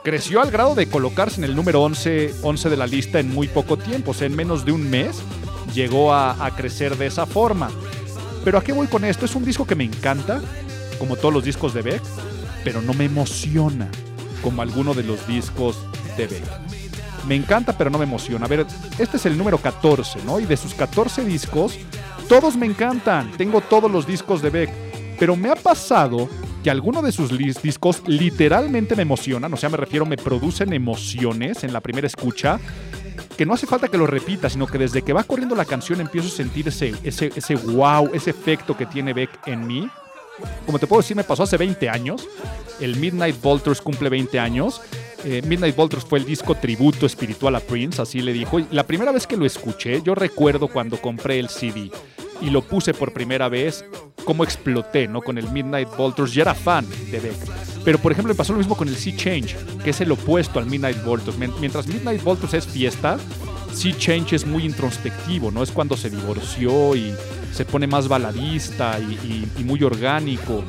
creció al grado de colocarse en el número 11, 11 de la lista en muy poco tiempo, o sea, en menos de un mes llegó a, a crecer de esa forma. Pero ¿a qué voy con esto? Es un disco que me encanta, como todos los discos de Beck, pero no me emociona como alguno de los discos de Beck. Me encanta, pero no me emociona. A ver, este es el número 14, ¿no? Y de sus 14 discos, todos me encantan. Tengo todos los discos de Beck. Pero me ha pasado que algunos de sus discos literalmente me emocionan. O sea, me refiero, me producen emociones en la primera escucha. Que no hace falta que lo repita, sino que desde que va corriendo la canción empiezo a sentir ese, ese, ese wow, ese efecto que tiene Beck en mí. Como te puedo decir, me pasó hace 20 años. El Midnight Vultures cumple 20 años. Eh, Midnight Vultures fue el disco tributo espiritual a Prince, así le dijo. Y la primera vez que lo escuché, yo recuerdo cuando compré el CD y lo puse por primera vez, cómo exploté, ¿no? Con el Midnight Vultures. Ya era fan de Beck. Pero, por ejemplo, me pasó lo mismo con el Sea Change, que es el opuesto al Midnight Vultures. Mien- Mientras Midnight Vultures es fiesta, Sea Change es muy introspectivo, ¿no? Es cuando se divorció y se pone más baladista y, y- y muy orgánico.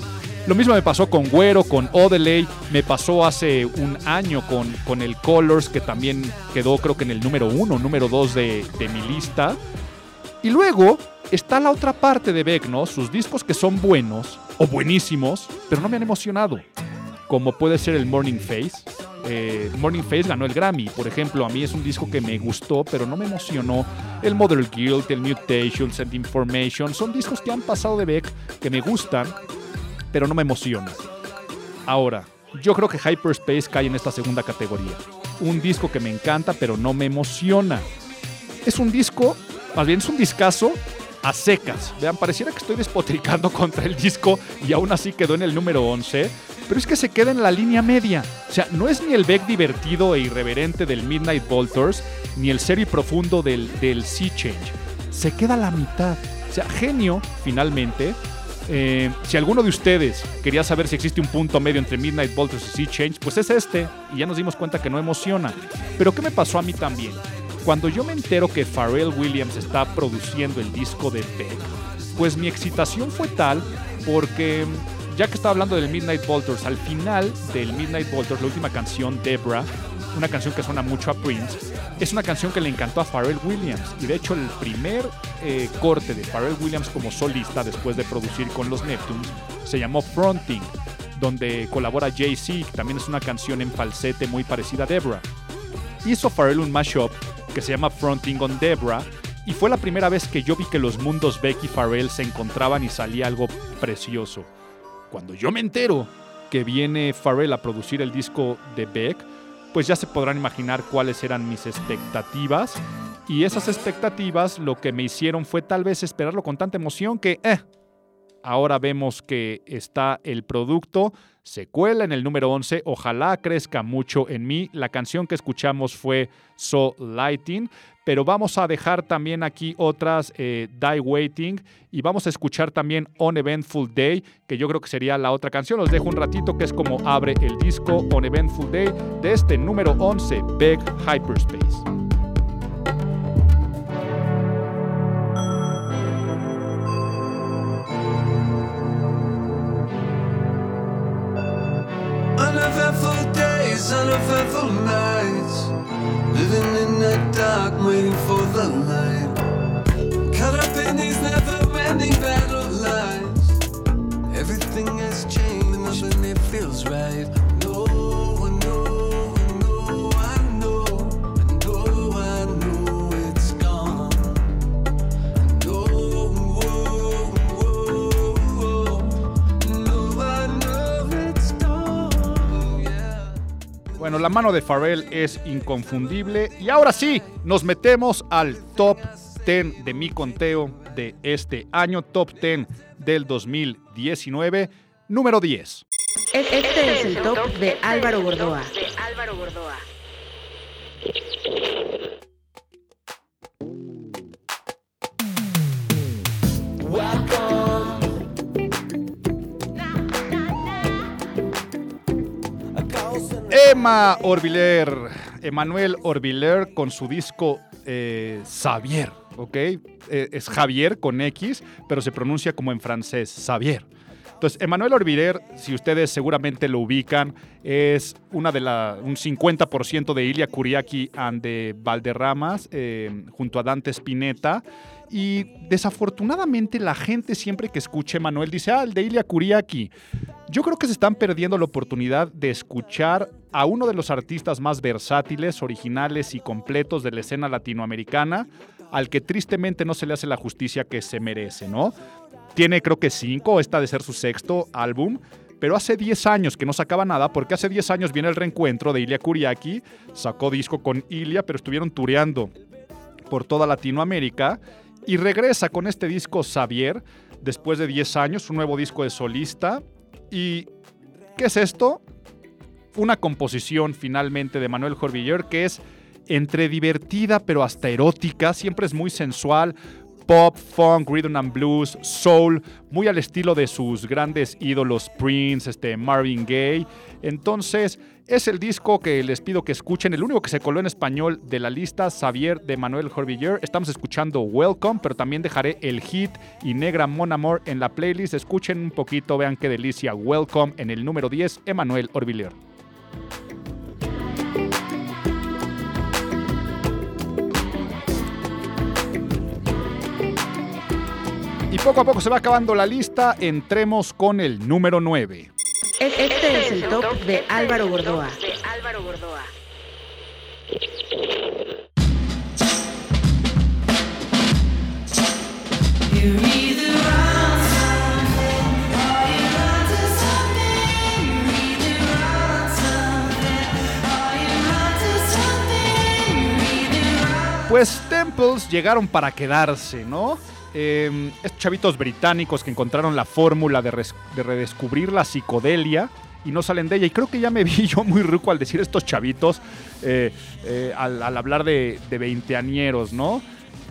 Lo mismo me pasó con Güero, con Odelay, me pasó hace un año con, con el Colors, que también quedó creo que en el número uno, número dos de, de mi lista. Y luego está la otra parte de Beck, ¿no? Sus discos que son buenos o buenísimos, pero no me han emocionado. Como puede ser el Morning Face. Eh, Morning Face ganó el Grammy, por ejemplo. A mí es un disco que me gustó, pero no me emocionó. El Mother Guild, el Mutations, el Information. Son discos que han pasado de Beck que me gustan, pero no me emocionan. Ahora, yo creo que Hyperspace cae en esta segunda categoría. Un disco que me encanta, pero no me emociona. Es un disco, más bien es un discazo a secas. Vean, pareciera que estoy despotricando *laughs* contra el disco y aún así quedó en el número 11. Pero es que se queda en la línea media. O sea, no es ni el Beck divertido e irreverente del Midnight Vultures, ni el serio y profundo del, del Sea Change. Se queda a la mitad. O sea, genio, finalmente. Eh, si alguno de ustedes quería saber si existe un punto medio entre Midnight Vultures y Sea Change, pues es este. Y ya nos dimos cuenta que no emociona. Pero ¿qué me pasó a mí también? Cuando yo me entero que Pharrell Williams está produciendo el disco de Beck, pues mi excitación fue tal porque ya que estaba hablando del Midnight Vultures, al final del Midnight Vultures, la última canción, Debra, una canción que suena mucho a Prince, es una canción que le encantó a Pharrell Williams. Y de hecho el primer eh, corte de Pharrell Williams como solista después de producir con los Neptunes se llamó Fronting, donde colabora Jay-Z, que también es una canción en falsete muy parecida a Debra. Hizo Pharrell un mashup que se llama Fronting on Debra y fue la primera vez que yo vi que los mundos Beck y Pharrell se encontraban y salía algo precioso. Cuando yo me entero que viene Pharrell a producir el disco de Beck, pues ya se podrán imaginar cuáles eran mis expectativas. Y esas expectativas lo que me hicieron fue tal vez esperarlo con tanta emoción que, eh, ahora vemos que está el producto, se cuela en el número 11, ojalá crezca mucho en mí. La canción que escuchamos fue So Lighting, pero vamos a dejar también aquí otras, eh, Die Waiting, y vamos a escuchar también On Eventful Day, que yo creo que sería la otra canción. Los dejo un ratito, que es como abre el disco On Eventful Day de este número 11, Beck Hyperspace. Waiting for the light. Caught up in these never ending battle lines. Everything has changed, nothing it feels right. La mano de Pharrell es inconfundible. Y ahora sí, nos metemos al top 10 de mi conteo de este año, top 10 del 2019, número 10. Este es el top de Álvaro Gordoa. Emma Orviller, Emanuel Orviller con su disco eh, Xavier, ¿ok? Eh, es Javier con X, pero se pronuncia como en francés, Xavier. Entonces, Emanuel Orviller, si ustedes seguramente lo ubican, es una de la, un 50% de Ilia Kuriaki and de Valderramas, eh, junto a Dante Spinetta. Y desafortunadamente la gente siempre que escuche Emanuel dice, ah, el de Ilia Kuriaki. Yo creo que se están perdiendo la oportunidad de escuchar a uno de los artistas más versátiles, originales y completos de la escena latinoamericana, al que tristemente no se le hace la justicia que se merece, ¿no? Tiene creo que cinco, esta de ser su sexto álbum, pero hace 10 años que no sacaba nada, porque hace 10 años viene el reencuentro de Ilia Kuriaki, sacó disco con Ilia, pero estuvieron tureando por toda Latinoamérica, y regresa con este disco Xavier, después de 10 años, un nuevo disco de solista, y ¿qué es esto? Una composición finalmente de Manuel Jorviller que es entre divertida pero hasta erótica, siempre es muy sensual, pop, funk, rhythm and blues, soul, muy al estilo de sus grandes ídolos Prince, este Marvin Gaye. Entonces, es el disco que les pido que escuchen, el único que se coló en español de la lista, Xavier de Manuel Jorviller. Estamos escuchando Welcome, pero también dejaré el hit y Negra Mon Amor en la playlist. Escuchen un poquito, vean qué delicia. Welcome en el número 10, Emanuel Orviller. Y poco a poco se va acabando la lista, entremos con el número 9. Este es el top de Álvaro Gordoa. Pues Temples llegaron para quedarse, ¿no? Eh, estos chavitos británicos que encontraron la fórmula de, redescubrir la psicodelia y no salen de ella. Y creo que ya me vi *laughs* yo muy rico al decir estos chavitos, eh, eh, al, al hablar de, de veinteañeros, ¿no?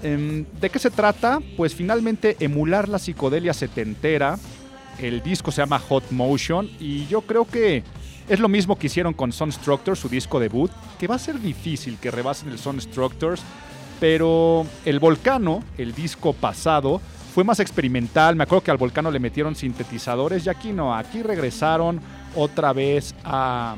Em, ¿De qué se trata? Pues finalmente emular la psicodelia setentera. El disco se llama Hot Motion y yo creo que es lo mismo que hicieron con Sunstructors, su disco debut, que va a ser difícil que rebasen el Sunstructors, pero el Volcano, el disco pasado, fue más experimental. Me acuerdo que al Volcano le metieron sintetizadores y aquí no, aquí regresaron otra vez a,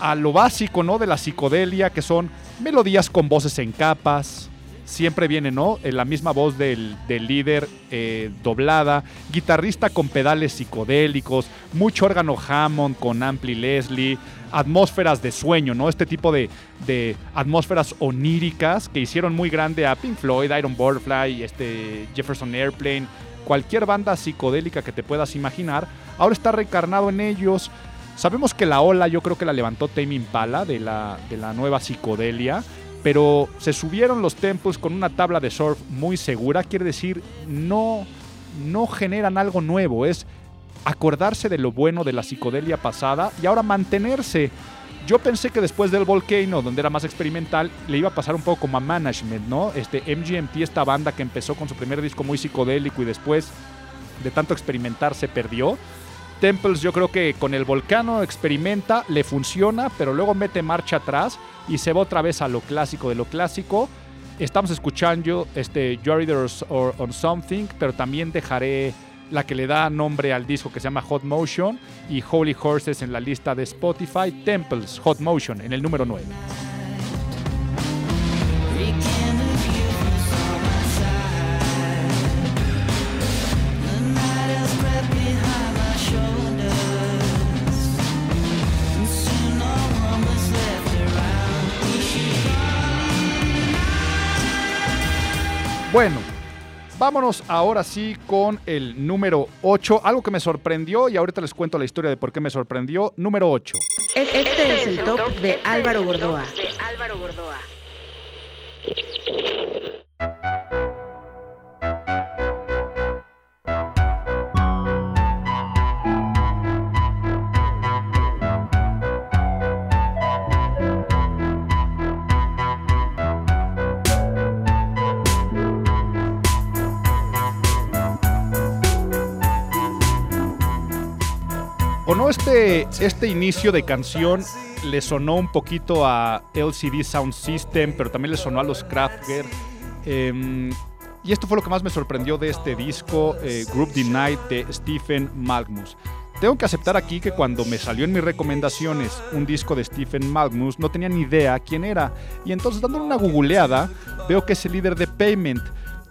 a lo básico, ¿no? De la psicodelia, que son melodías con voces en capas. Siempre viene, ¿no? En la misma voz del, del líder eh, doblada, guitarrista con pedales psicodélicos, mucho órgano Hammond con Ampli Leslie, atmósferas de sueño, ¿no? Este tipo de, de atmósferas oníricas que hicieron muy grande a Pink Floyd, Iron Butterfly, este Jefferson Airplane, cualquier banda psicodélica que te puedas imaginar, ahora está reencarnado en ellos. Sabemos que la ola yo creo que la levantó Tame Impala de la, de la nueva psicodelia, pero se subieron los tempos con una tabla de surf muy segura, quiere decir, no, no generan algo nuevo, es acordarse de lo bueno de la psicodelia pasada y ahora mantenerse. Yo pensé que después del Volcano, donde era más experimental, le iba a pasar un poco como a Management, ¿no? Este MGMT, esta banda que empezó con su primer disco muy psicodélico y después de tanto experimentar se perdió. Temples yo creo que con el Volcano experimenta, le funciona, pero luego mete marcha atrás y se va otra vez a lo clásico de lo clásico. Estamos escuchando este You Are Either or on Something, pero también dejaré la que le da nombre al disco que se llama Hot Motion y Holy Horses en la lista de Spotify, Temples Hot Motion en el número 9. Bueno, Vámonos ahora sí con el número 8, algo que me sorprendió y ahorita les cuento la historia de por qué me sorprendió. Número 8. Este es el top de Álvaro Gordoa. ¿O no este, este inicio de canción le sonó un poquito a LCD Sound System, pero también le sonó a los Kraftwerk? Em, y esto fue lo que más me sorprendió de este disco, eh, Group the Night de Stephen Malmus. Tengo que aceptar aquí que cuando me salió en mis recomendaciones un disco de Stephen Malmus, no tenía ni idea quién era. Y entonces dándole una googleada, veo que es el líder de Payment.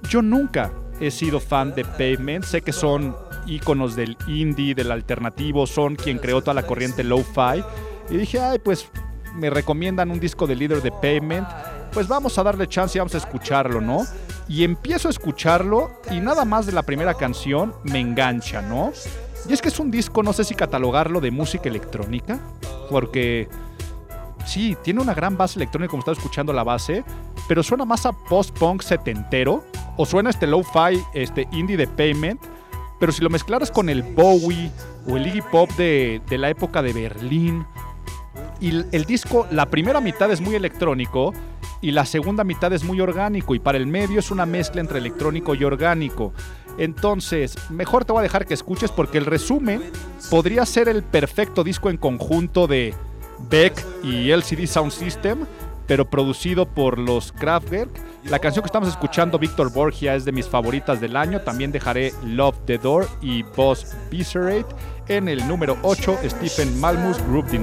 Yo nunca he sido fan de Pavement. Sé que son íconos del indie, del alternativo, son quien creó toda la corriente lo-fi. Y dije, ay, pues me recomiendan un disco de líder de Pavement. Pues vamos a darle chance y vamos a escucharlo, ¿no? Y empiezo a escucharlo y nada más de la primera canción me engancha, ¿no? Y es que es un disco, no sé si catalogarlo de música electrónica, porque sí, tiene una gran base electrónica como estaba escuchando la base, pero suena más a post-punk setentero, o suena este lo-fi, este indie de Payment, pero si lo mezclaras con el Bowie o el Iggy Pop de, de la época de Berlín, y el, el disco, la primera mitad es muy electrónico y la segunda mitad es muy orgánico y para el medio es una mezcla entre electrónico y orgánico. Entonces, mejor te voy a dejar que escuches porque el resumen podría ser el perfecto disco en conjunto de Beck y LCD Sound System, pero producido por los Kraftwerk. La canción que estamos escuchando, Víctor Borgia, es de mis favoritas del año. También dejaré Love the Door y Boss Viscerate. En el número 8, Stephen Malmus, Group the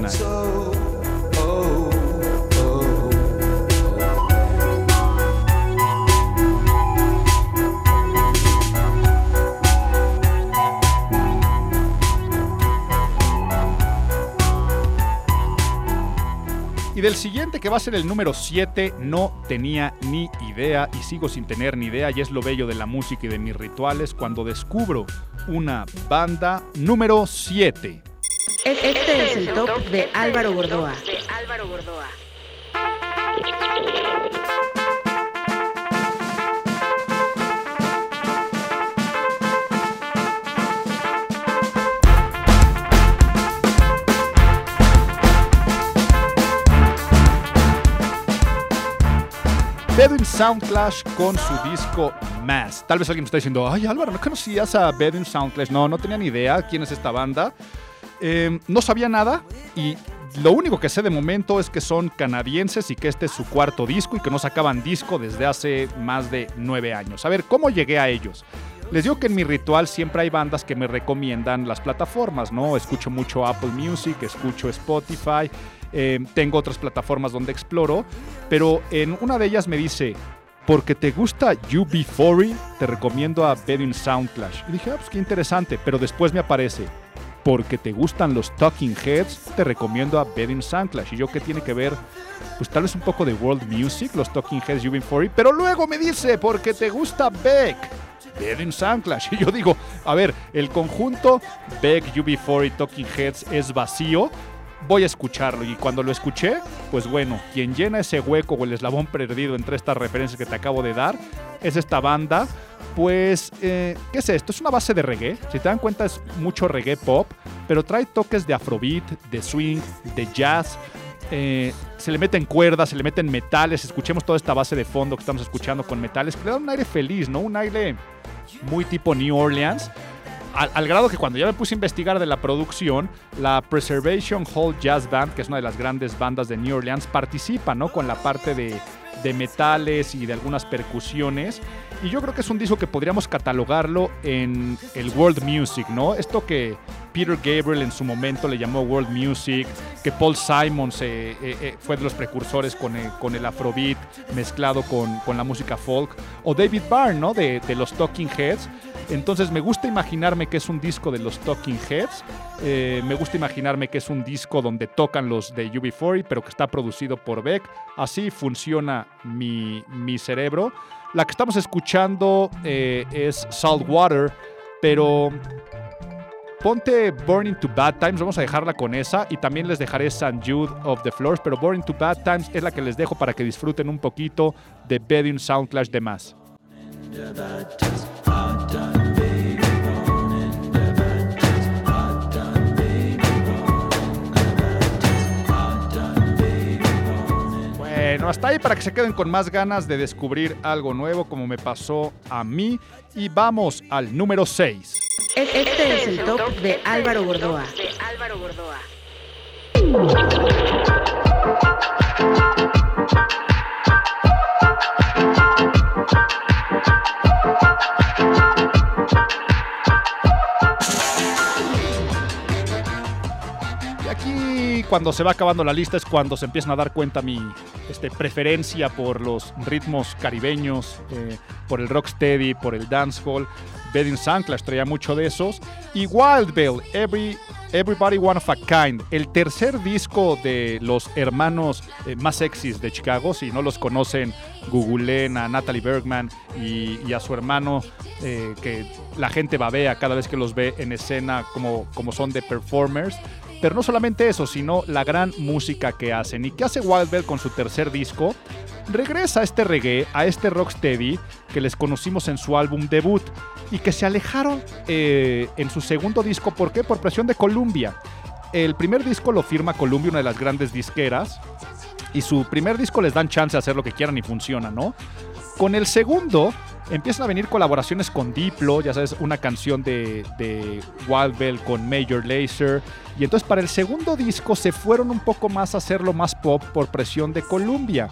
Y del siguiente, que va a ser el número 7, no tenía ni idea y sigo sin tener ni idea. Y es lo bello de la música y de mis rituales cuando descubro una banda número 7. Este es el top de Álvaro Gordoa. Bedouin Soundclash con su disco Mass. Tal vez alguien me está diciendo, ay Álvaro, ¿no conocías a Bedouin Soundclash? No, no tenía ni idea quién es esta banda. Eh, no sabía nada y lo único que sé de momento es que son canadienses y que este es su cuarto disco y que no sacaban disco desde hace más de nueve años. A ver, ¿cómo llegué a ellos? Les digo que en mi ritual siempre hay bandas que me recomiendan las plataformas, ¿no? Escucho mucho Apple Music, escucho Spotify, eh, tengo otras plataformas donde exploro, pero en una de ellas me dice, porque te gusta UB40, te recomiendo a Bedouin Soundclash. Y dije, ah, pues qué interesante, pero después me aparece, porque te gustan los Talking Heads, te recomiendo a Bedouin Soundclash. Y yo, ¿qué tiene que ver? Pues tal vez un poco de World Music, los Talking Heads UB40, pero luego me dice, porque te gusta Beck. Bedouin Soundclash. *laughs* Y yo digo, a ver, el conjunto Beck, UB40, Talking Heads es vacío, voy a escucharlo. Y cuando lo escuché, pues bueno, quien llena ese hueco o el eslabón perdido entre estas referencias que te acabo de dar es esta banda. Pues, eh, ¿qué es esto? Es una base de reggae. Si te dan cuenta, es mucho reggae pop, pero trae toques de afrobeat, de swing, de jazz. Eh, se le meten cuerdas, se le meten metales. Escuchemos toda esta base de fondo que estamos escuchando con metales, que un aire feliz, ¿no? Un aire muy tipo New Orleans al, grado que cuando ya me puse a investigar de la producción, la Preservation Hall Jazz Band, que es una de las grandes bandas de New Orleans, participa, ¿no? Con la parte de, metales y de algunas percusiones. Y yo creo que es un disco que podríamos catalogarlo en el world music, ¿no? Esto que Peter Gabriel en su momento le llamó world music, que Paul Simons eh, eh, eh, fue de los precursores con el, afrobeat mezclado con, la música folk, o David Byrne, ¿no? De los Talking Heads Entonces me gusta imaginarme que es un disco de los Talking Heads, eh, me gusta imaginarme que es un disco donde tocan los de UB40, pero que está producido por Beck. Así funciona mi, mi cerebro. La que estamos escuchando eh, es Salt Water, pero ponte Burning to Bad Times, vamos a dejarla con esa y también les dejaré St. Jude of the Floors, pero Burning to Bad Times es la que les dejo para que disfruten un poquito de Bedding Sound Clash de más. Bueno, hasta ahí para que se queden con más ganas de descubrir algo nuevo como me pasó a mí. Y vamos al número 6. Este es el top de Álvaro Gordoa. Y aquí cuando se va acabando la lista es cuando se empiezan a dar cuenta mi este, preferencia por los ritmos caribeños, eh, por el rocksteady, por el dancehall. Bedding Clash traía mucho de esos. Y Wild Bill, Every, Everybody One of a Kind, el tercer disco de los hermanos eh, más sexys de Chicago. Si no los conocen, googleen a Natalie Bergman y, y a su hermano, eh, que la gente babea cada vez que los ve en escena como, como son de performers. Pero no solamente eso, sino la gran música que hacen. ¿Y qué hace Wild Bell con su tercer disco? Regresa a este reggae, a este rocksteady que les conocimos en su álbum debut y que se alejaron eh, en su segundo disco. ¿Por qué? Por presión de Columbia. El primer disco lo firma Columbia, una de las grandes disqueras, y su primer disco les dan chance de hacer lo que quieran y funciona, ¿no? Con el segundo empiezan a venir colaboraciones con Diplo, ya sabes, una canción de, de Wild Bell con Major Lazer. Y entonces para el segundo disco se fueron un poco más a hacerlo más pop por presión de Columbia.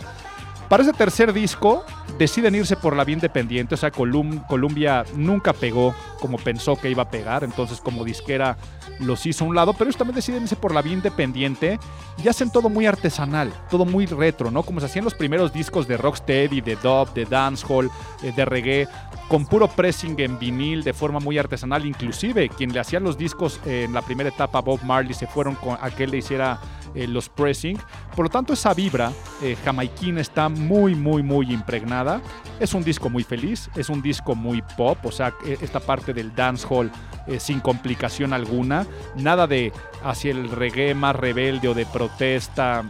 Para ese tercer disco deciden irse por la vía independiente, o sea, Colum- Columbia nunca pegó como pensó que iba a pegar, entonces como disquera los hizo a un lado, pero ellos también deciden irse por la vía independiente y hacen todo muy artesanal, todo muy retro, ¿no? Como se hacían los primeros discos de rocksteady, de dub, de dancehall, eh, de reggae, con puro pressing en vinil de forma muy artesanal, inclusive quien le hacían los discos en la primera etapa, Bob Marley, se fueron con a que le hiciera eh, los pressing. Por lo tanto, esa vibra eh, jamaiquina está muy, muy, muy impregnada. Es un disco muy feliz, es un disco muy pop, o sea, eh, esta parte del dancehall eh, sin complicación alguna. Nada de hacia el reggae más rebelde o de protesta,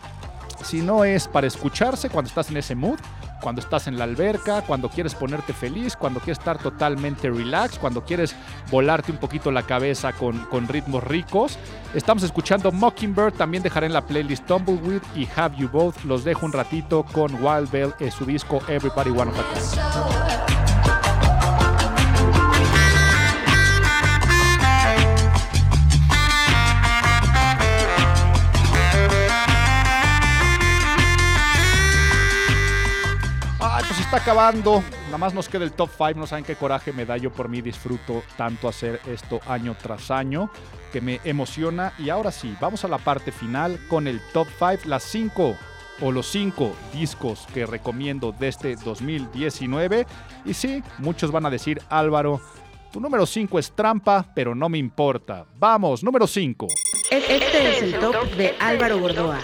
sino es para escucharse cuando estás en ese mood. Cuando estás en la alberca, cuando quieres ponerte feliz, cuando quieres estar totalmente relax, cuando quieres volarte un poquito la cabeza con, ritmos ricos. Estamos escuchando Mockingbird, también dejaré en la playlist Tumbleweed y Have You Both. Los dejo un ratito con Wild Bell, su disco Everybody One of a está acabando. Nada más nos queda el top 5. No saben qué coraje me da yo por mí. Disfruto tanto hacer esto año tras año que me emociona. Y ahora sí, vamos a la parte final con el top 5. Las 5 o los 5 discos que recomiendo de este 2019. Y sí, muchos van a decir, Álvaro, tu número 5 es trampa, pero no me importa. Vamos, número 5. Este es el top de Álvaro Gordoa.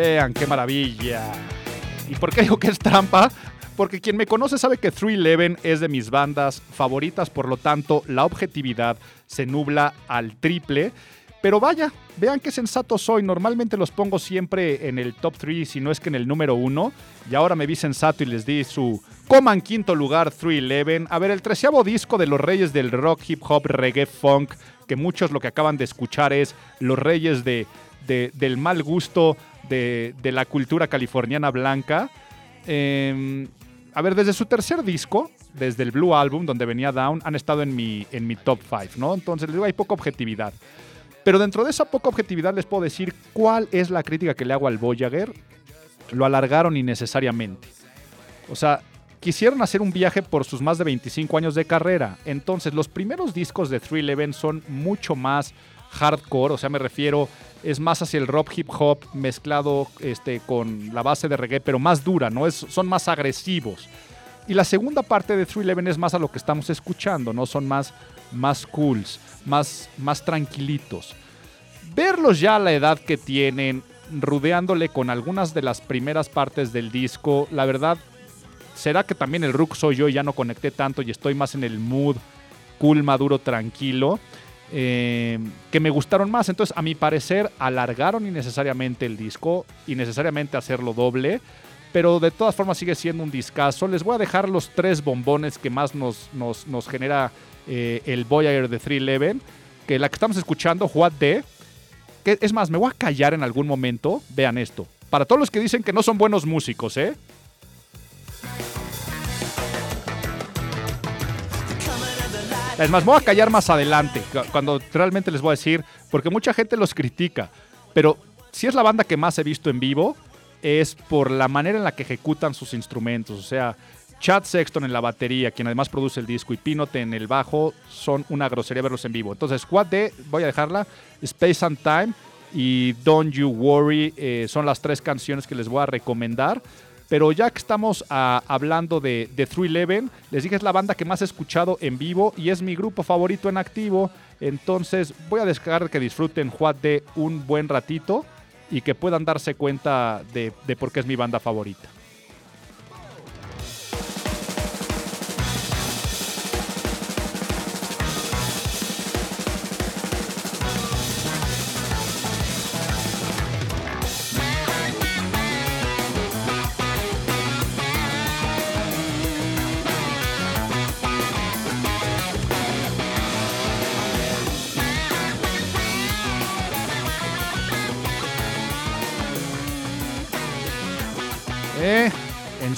Vean qué maravilla. ¿Y por qué digo que es trampa? Porque quien me conoce sabe que 311 es de mis bandas favoritas, por lo tanto la objetividad se nubla al triple. Pero vaya, vean qué sensato soy. Normalmente los pongo siempre en el top 3, si no es que en el número 1. Y ahora me vi sensato y les di su coma en quinto lugar 311. A ver, el treceavo disco de los reyes del rock, hip hop, reggae, funk, que muchos lo que acaban de escuchar es los reyes de, de- del mal gusto de, la cultura californiana blanca. Eh, a ver, desde su tercer disco, desde el Blue Album, donde venía Down, han estado en mi, en mi top 5, ¿no? Entonces les digo, hay poca objetividad. Pero dentro de esa poca objetividad les puedo decir cuál es la crítica que le hago al Voyager. Lo alargaron innecesariamente. O sea, quisieron hacer un viaje por sus más de 25 años de carrera. Entonces, los primeros discos de 311 son mucho más hardcore, o sea, me refiero, es más hacia el rock hip hop mezclado este, con la base de reggae, pero más dura, ¿no? Es, son más agresivos. Y la segunda parte de 311 es más a lo que estamos escuchando, ¿no? Son más, más cools, más, más tranquilitos. Verlos ya a la edad que tienen, rudeándole con algunas de las primeras partes del disco, la verdad, será que también el Rook soy yo y ya no conecté tanto y estoy más en el mood cool, maduro, tranquilo, eh, que me gustaron más. Entonces, a mi parecer, alargaron innecesariamente el disco, innecesariamente hacerlo doble, pero de todas formas sigue siendo un discazo. Les voy a dejar los tres bombones que más nos, nos, nos genera eh, el Voyager de 311, que la que estamos escuchando, What The, que es más, me voy a callar en algún momento. Vean esto. Para todos los que dicen que no son buenos músicos, ¿eh? Es más, voy a callar más adelante, cu- cuando realmente les voy a decir, porque mucha gente los critica, pero si es la banda que más he visto en vivo, es por la manera en la que ejecutan sus instrumentos. O sea, Chad Sexton en la batería, quien además produce el disco, y Pinote en el bajo, son una grosería verlos en vivo. Entonces, Squad D, voy a dejarla, Space and Time y Don't You Worry eh, son las tres canciones que les voy a recomendar. Pero ya que estamos ah, hablando de, de 311, les dije es la banda que más he escuchado en vivo y es mi grupo favorito en activo. Entonces voy a dejar que disfruten Juat de un buen ratito y que puedan darse cuenta de, de por qué es mi banda favorita.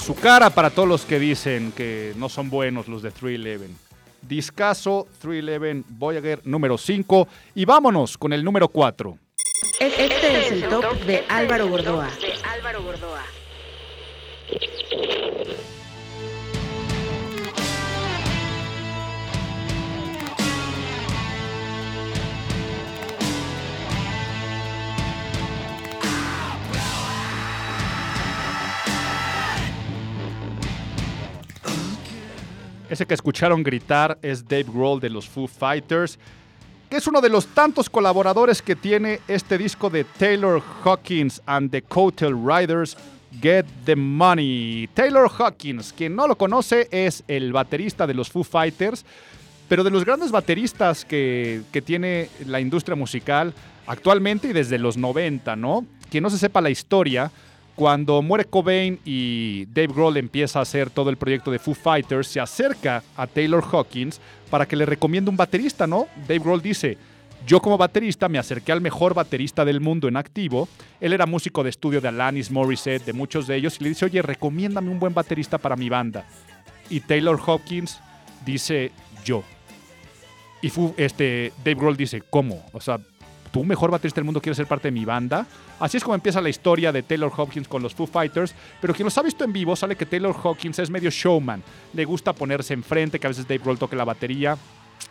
Su cara para todos los que dicen que no son buenos los de 311. Discaso 311 Voyager número 5 y vámonos con el número 4. Este es el top de Álvaro Gordoa. Ese que escucharon gritar es Dave Grohl de los Foo Fighters, que es uno de los tantos colaboradores que tiene este disco de Taylor Hawkins and the Coattail Riders, Get the Money. Taylor Hawkins, quien no lo conoce, es el baterista de los Foo Fighters, pero de los grandes bateristas que, que tiene la industria musical actualmente y desde los 90, ¿no? Quien no se sepa la historia, cuando muere Cobain y Dave Grohl empieza a hacer todo el proyecto de Foo Fighters, se acerca a Taylor Hawkins para que le recomiende un baterista, ¿no? Dave Grohl dice, yo como baterista me acerqué al mejor baterista del mundo en activo. Él era músico de estudio de Alanis Morissette, de muchos de ellos, y le dice, oye, recomiéndame un buen baterista para mi banda. Y Taylor Hawkins dice, yo. Y este, Dave Grohl dice, ¿cómo? O sea, tú, mejor baterista del mundo, quieres ser parte de mi banda. Así es como empieza la historia de Taylor Hawkins con los Foo Fighters. Pero quien los ha visto en vivo sabe que Taylor Hawkins es medio showman. Le gusta ponerse enfrente, que a veces Dave Grohl toque la batería.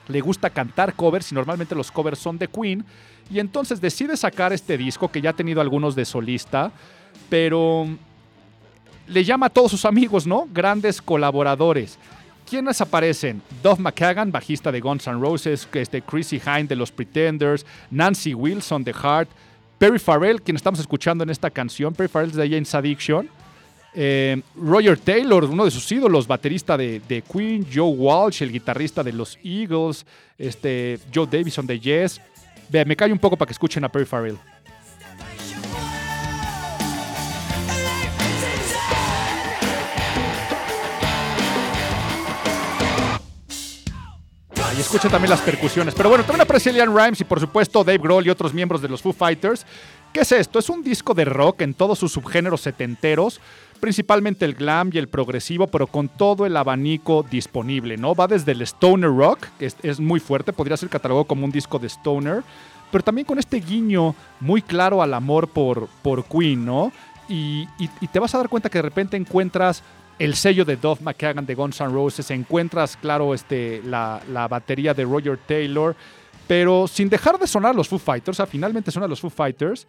Le gusta cantar covers y normalmente los covers son de Queen. Y entonces decide sacar este disco que ya ha tenido algunos de solista, pero le llama a todos sus amigos, ¿no? Grandes colaboradores. ¿Quiénes aparecen? Duff McKagan, bajista de Guns N' Roses, este Chrissy Hine de los Pretenders, Nancy Wilson de Heart, Perry Farrell, quien estamos escuchando en esta canción, Perry Farrell de James Addiction, eh, Roger Taylor, uno de sus ídolos, baterista de, Queen, Joe Walsh, el guitarrista de los Eagles, este, Joe Davison de Yes. Vea, me callo un poco para que escuchen a Perry Farrell. Escucha también las percusiones. Pero bueno, también aparece Liam Rimes y por supuesto Dave Grohl y otros miembros de los Foo Fighters. ¿Qué es esto? Es un disco de rock en todos sus subgéneros setenteros, principalmente el glam y el progresivo, pero con todo el abanico disponible, ¿no? Va desde el stoner rock, que es, muy fuerte, podría ser catalogado como un disco de stoner, pero también con este guiño muy claro al amor por, por Queen, ¿no? Y- y te vas a dar cuenta que de repente encuentras el sello de Duff McKagan de Guns N' Roses, encuentras, claro, este, la, batería de Roger Taylor, pero sin dejar de sonar los Foo Fighters, o sea, finalmente suenan los Foo Fighters,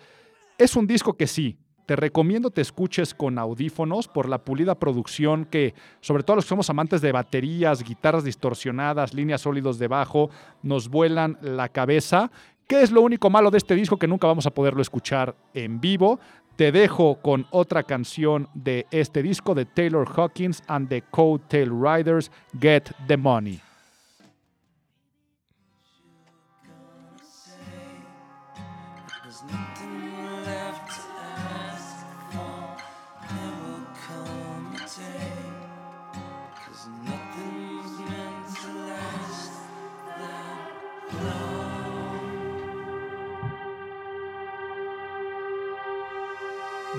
es un disco que sí, te recomiendo te escuches con audífonos por la pulida producción que, sobre todo los que somos amantes de baterías, guitarras distorsionadas, líneas sólidos de bajo, nos vuelan la cabeza. ¿Qué es lo único malo de este disco que nunca vamos a poderlo escuchar en vivo? Te dejo con otra canción de este disco de Taylor Hawkins and the Coattail Riders, Get the Money.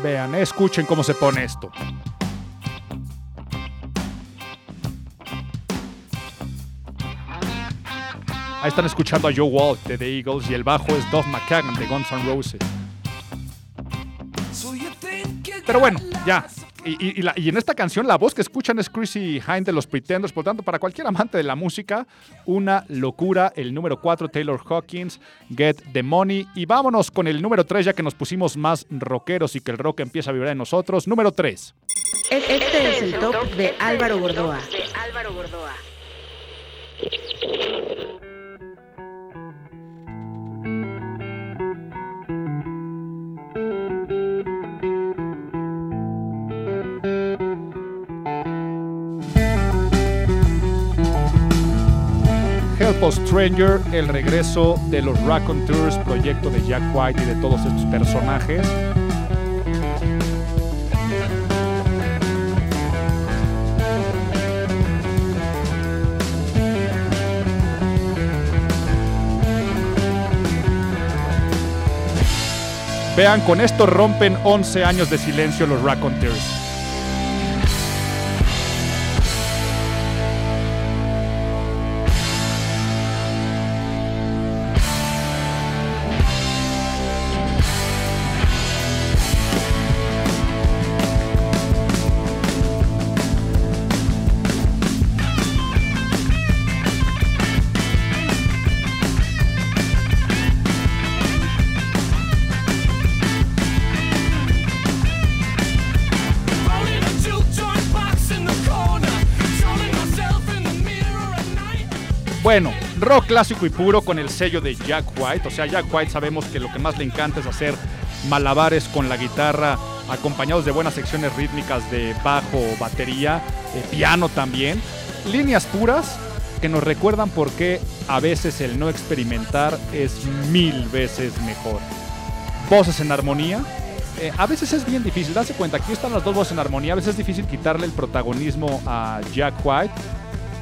Vean, escuchen cómo se pone esto. Ahí están escuchando a Joe Walsh de The Eagles y el bajo es Duff McKagan de Guns N' Roses. Pero bueno, ya. Y, y- y la- y en esta canción la voz que escuchan es Chrissy Hine de los Pretenders. Por tanto, para cualquier amante de la música, una locura. El número 4, Taylor Hawkins, Get the Money. Y vámonos con el número 3, ya que nos pusimos más rockeros y que el rock empieza a vibrar en nosotros. Número 3. Este es el top de Álvaro Gordoa. Help Us Stranger, el regreso de los Raconteurs, proyecto de Jack White y de todos estos personajes. Vean, con esto rompen 11 años de silencio los Raconteurs. Clásico y puro con el sello de Jack White. O sea, Jack White sabemos que lo que más le encanta es hacer malabares con la guitarra, acompañados de buenas secciones rítmicas de bajo, batería, eh, piano también. Líneas puras que nos recuerdan por qué a veces el no experimentar es mil veces mejor. Voces en armonía. eh, a veces es bien difícil, darse cuenta, aquí están las dos voces en armonía, a veces es difícil quitarle el protagonismo a Jack White,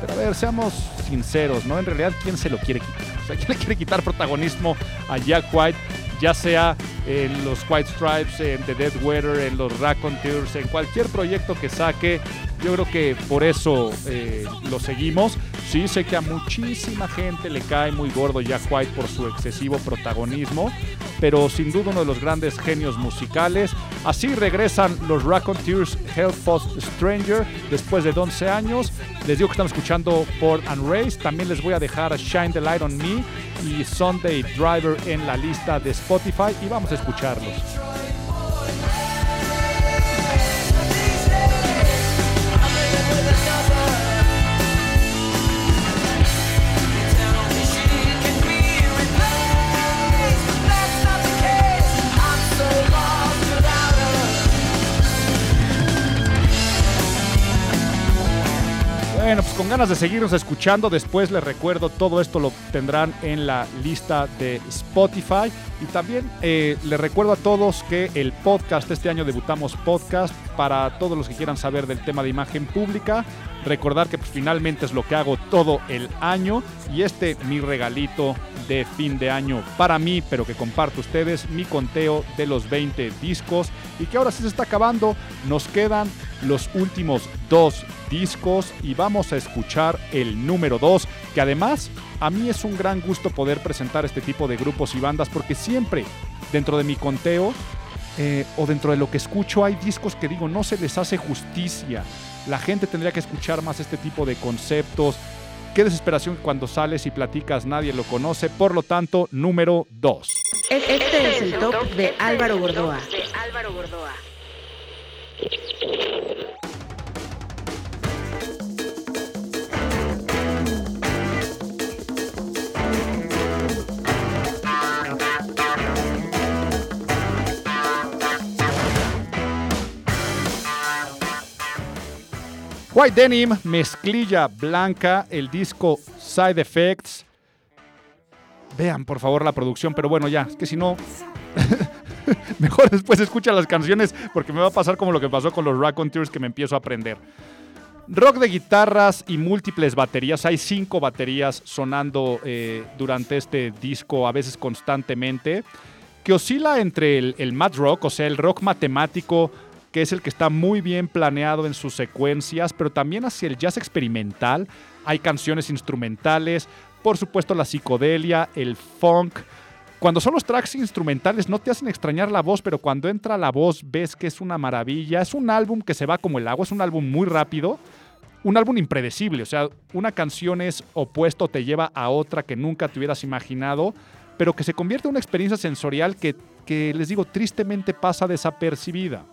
pero a ver, seamos sinceros, ¿no? En realidad, ¿quién se lo quiere quitar? O sea, ¿quién le quiere quitar protagonismo a Jack White? Ya sea en los White Stripes, en The Dead Weather, en los Raconteurs, en cualquier proyecto que saque. Yo creo que por eso eh, lo seguimos. Sí, sé que a muchísima gente le cae muy gordo Jack White por su excesivo protagonismo, pero sin duda uno de los grandes genios musicales. Así regresan los Raconteurs Help Us Stranger después de 11 años. Les digo que están escuchando Port and Race. También les voy a dejar Shine the Light on Me y Sunday Driver en la lista de Spotify y vamos a escucharlos. Bueno, pues con ganas de seguirnos escuchando, después les recuerdo, todo esto lo tendrán en la lista de Spotify. Y también eh, les recuerdo a todos que el podcast, este año debutamos podcast, para todos los que quieran saber del tema de imagen pública. Recordar que pues, finalmente es lo que hago todo el año. Y este mi regalito de fin de año para mí, pero que comparto ustedes, mi conteo de los 20 discos. Y que ahora se está acabando. Nos quedan los últimos dos discos y vamos a escuchar el número 2, que además a mí es un gran gusto poder presentar este tipo de grupos y bandas porque siempre dentro de mi conteo eh, o dentro de lo que escucho hay discos que digo no se les hace justicia La gente tendría que escuchar más este tipo de conceptos. Qué desesperación que cuando sales y platicas nadie lo conoce. Por lo tanto, número 2. Este es el top de Álvaro Gordoa. White Denim, mezclilla blanca, el disco Side Effects. Vean, por favor, la producción, pero bueno, ya, es que si no. *laughs* Mejor después escucha las canciones porque me va a pasar como lo que pasó con los Raconteurs que me empiezo a aprender. Rock de guitarras y múltiples baterías. Hay cinco baterías sonando eh, durante este disco, a veces constantemente, que oscila entre el, el mad rock, o sea, el rock matemático, que es el que está muy bien planeado en sus secuencias, pero también hacia el jazz experimental. Hay canciones instrumentales, por supuesto la psicodelia, el funk. Cuando son los tracks instrumentales no te hacen extrañar la voz, pero cuando entra la voz ves que es una maravilla. Es un álbum que se va como el agua, es un álbum muy rápido, un álbum impredecible. O sea, una canción es opuesto, te lleva a otra que nunca te hubieras imaginado, pero que se convierte en una experiencia sensorial que, que les digo, tristemente pasa desapercibida.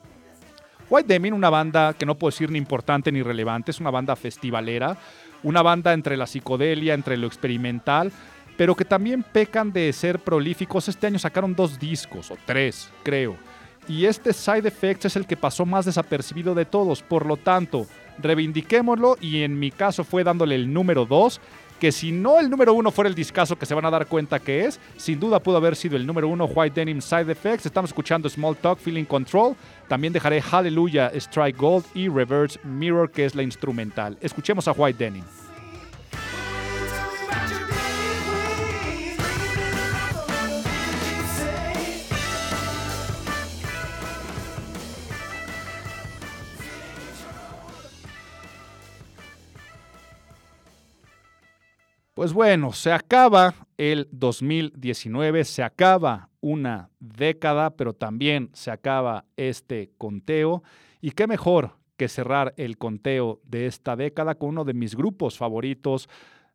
White Demon, una banda que no puedo decir ni importante ni relevante, es una banda festivalera, una banda entre la psicodelia, entre lo experimental, pero que también pecan de ser prolíficos. Este año sacaron dos discos, o tres, creo. Y este Side Effects es el que pasó más desapercibido de todos. Por lo tanto, reivindiquémoslo y en mi caso fue dándole el número dos, que si no el número uno fuera el discazo que se van a dar cuenta que es, sin duda pudo haber sido el número uno White Denim Side Effects. Estamos escuchando Small Talk, Feeling Control. También dejaré Hallelujah, Strike Gold y Reverse Mirror, que es la instrumental. Escuchemos a White Denim. Pues bueno, se acaba el 2019, se acaba una década, pero también se acaba este conteo. Y qué mejor que cerrar el conteo de esta década con uno de mis grupos favoritos,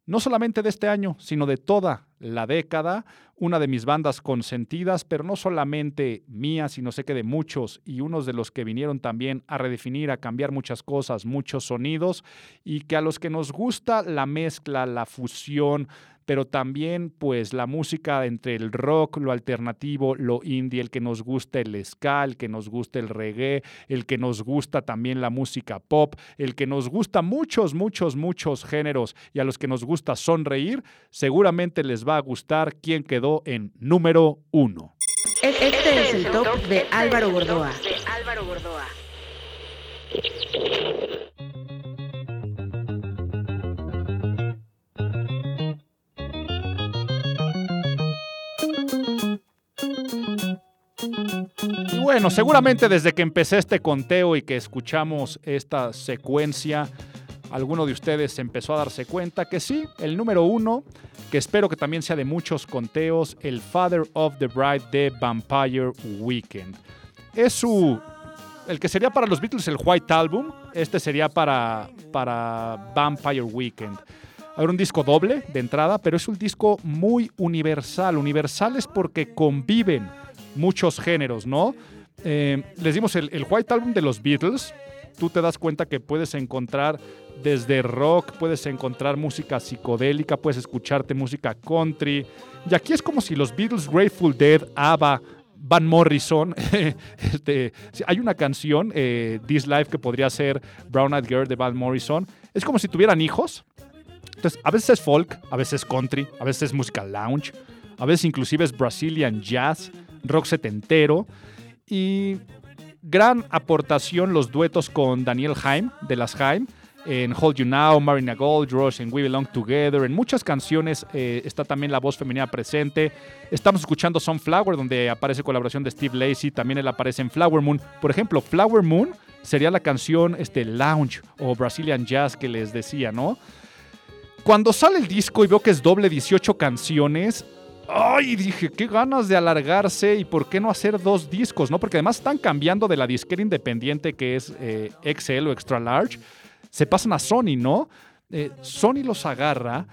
no solamente de este año, sino de toda la década, una de mis bandas consentidas, pero no solamente mía, sino sé que de muchos y unos de los que vinieron también a redefinir, a cambiar muchas cosas, muchos sonidos, y que a los que nos gusta la mezcla, la fusión, pero también pues la música entre el rock, lo alternativo, lo indie, el que nos gusta el ska, el que nos gusta el reggae, el que nos gusta también la música pop, el que nos gusta muchos, muchos, muchos géneros y a los que nos gusta sonreír, seguramente les va a gustar quién quedó en número uno. Este es el top de Álvaro Gordoa. Y bueno, seguramente desde que empecé este conteo y que escuchamos esta secuencia, alguno de ustedes empezó a darse cuenta que sí, el número uno, que espero que también sea de muchos conteos, el Father of the Bride de Vampire Weekend. Es su. El que sería para los Beatles el White Album, este sería para, para Vampire Weekend. Habrá un disco doble de entrada, pero es un disco muy universal. Universal es porque conviven muchos géneros, ¿no? Eh, les dimos el, White Album de los Beatles. Tú te das cuenta que puedes encontrar desde rock, puedes encontrar música psicodélica, puedes escucharte música country. Y aquí es como si los Beatles, Grateful Dead, ABBA, Van Morrison, *laughs* este, hay una canción, eh, This Life, que podría ser Brown Eyed Girl de Van Morrison. Es como si tuvieran hijos. Entonces, a veces es folk, a veces es country, a veces es música lounge, a veces inclusive es Brazilian jazz, rock setentero. Y gran aportación los duetos con Daniel Haim, de las Haim, en Hold You Now, Marina Gold, Rush, en We Belong Together. En muchas canciones eh, está también la voz femenina presente. Estamos escuchando Sunflower, donde aparece colaboración de Steve Lacey. También él aparece en Flower Moon. Por ejemplo, Flower Moon sería la canción este, Lounge o Brazilian Jazz que les decía, ¿no? Cuando sale el disco y veo que es doble 18 canciones, Ay, dije, qué ganas de alargarse y por qué no hacer dos discos, ¿no? Porque además están cambiando de la disquera independiente que es eh, XL o Extra Large se pasan a Sony, ¿no? Eh, Sony los agarra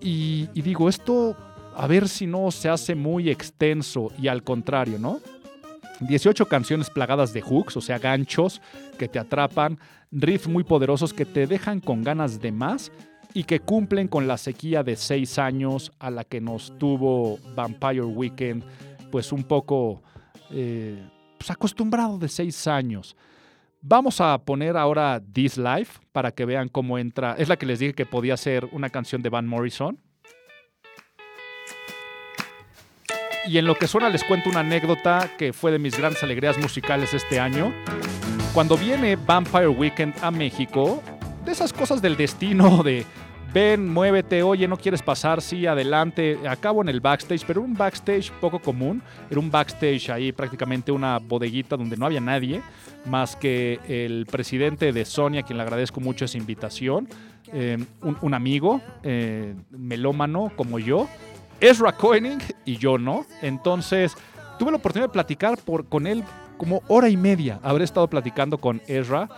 y, y digo, esto a ver si no se hace muy extenso y al contrario, ¿no? 18 canciones plagadas de hooks, o sea, ganchos que te atrapan, riffs muy poderosos que te dejan con ganas de más y que cumplen con la sequía de 6 años a la que nos tuvo Vampire Weekend, pues un poco eh, pues acostumbrado de 6 años. Vamos a poner ahora This Life para que vean cómo entra. Es la que les dije que podía ser una canción de Van Morrison. Y en lo que suena les cuento una anécdota que fue de mis grandes alegrías musicales este año. Cuando viene Vampire Weekend a México, de esas cosas del destino, de ven, muévete, oye, no quieres pasar, sí, adelante, acabo en el backstage, pero un backstage poco común, era un backstage ahí prácticamente una bodeguita donde no había nadie, más que el presidente de Sony, a quien le agradezco mucho esa invitación, eh, un, amigo, eh, melómano como yo, Ezra Koenig y yo no. Entonces, tuve la oportunidad de platicar por, con él como hora y media. Habré estado platicando con Ezra.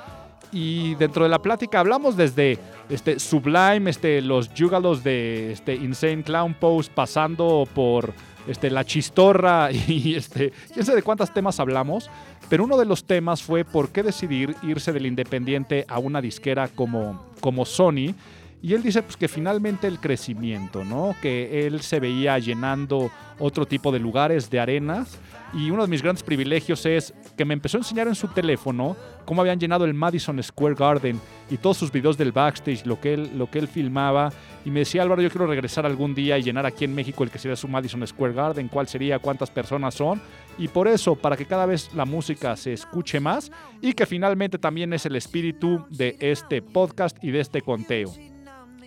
Y dentro de la plática hablamos desde este, Sublime, este, los Jugalos de este, Insane Clown Pose, pasando por este, la chistorra *laughs* y este, quién sé de cuántos temas hablamos. Pero uno de los temas fue por qué decidir irse del independiente a una disquera como, como Sony. Y él dice pues, que finalmente el crecimiento, ¿no? Que él se veía llenando otro tipo de lugares, de arenas. Y uno de mis grandes privilegios es que me empezó a enseñar en su teléfono cómo habían llenado el Madison Square Garden y todos sus videos del backstage, lo que él, lo que él filmaba. Y me decía, Álvaro, yo quiero regresar algún día y llenar aquí en México el que sería su Madison Square Garden, cuál sería, cuántas personas son. Y por eso, para que cada vez la música se escuche más y que finalmente también es el espíritu de este podcast y de este conteo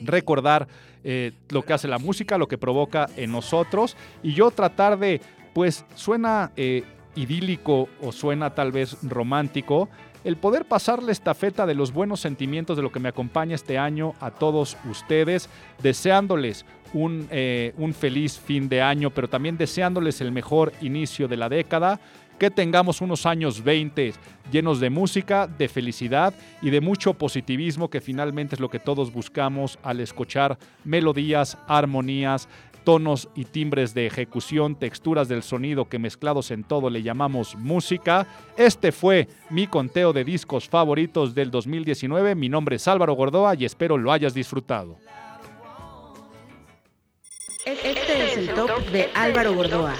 recordar eh, lo que hace la música, lo que provoca en nosotros y yo tratar de, pues suena eh, idílico o suena tal vez romántico, el poder pasar la estafeta de los buenos sentimientos de lo que me acompaña este año a todos ustedes, deseándoles un, eh, un feliz fin de año, pero también deseándoles el mejor inicio de la década. Que tengamos unos años 20 llenos de música, de felicidad y de mucho positivismo, que finalmente es lo que todos buscamos al escuchar melodías, armonías, tonos y timbres de ejecución, texturas del sonido que mezclados en todo le llamamos música. Este fue mi conteo de discos favoritos del 2019. Mi nombre es Álvaro Gordoa y espero lo hayas disfrutado. Este es el top de Álvaro Gordoa.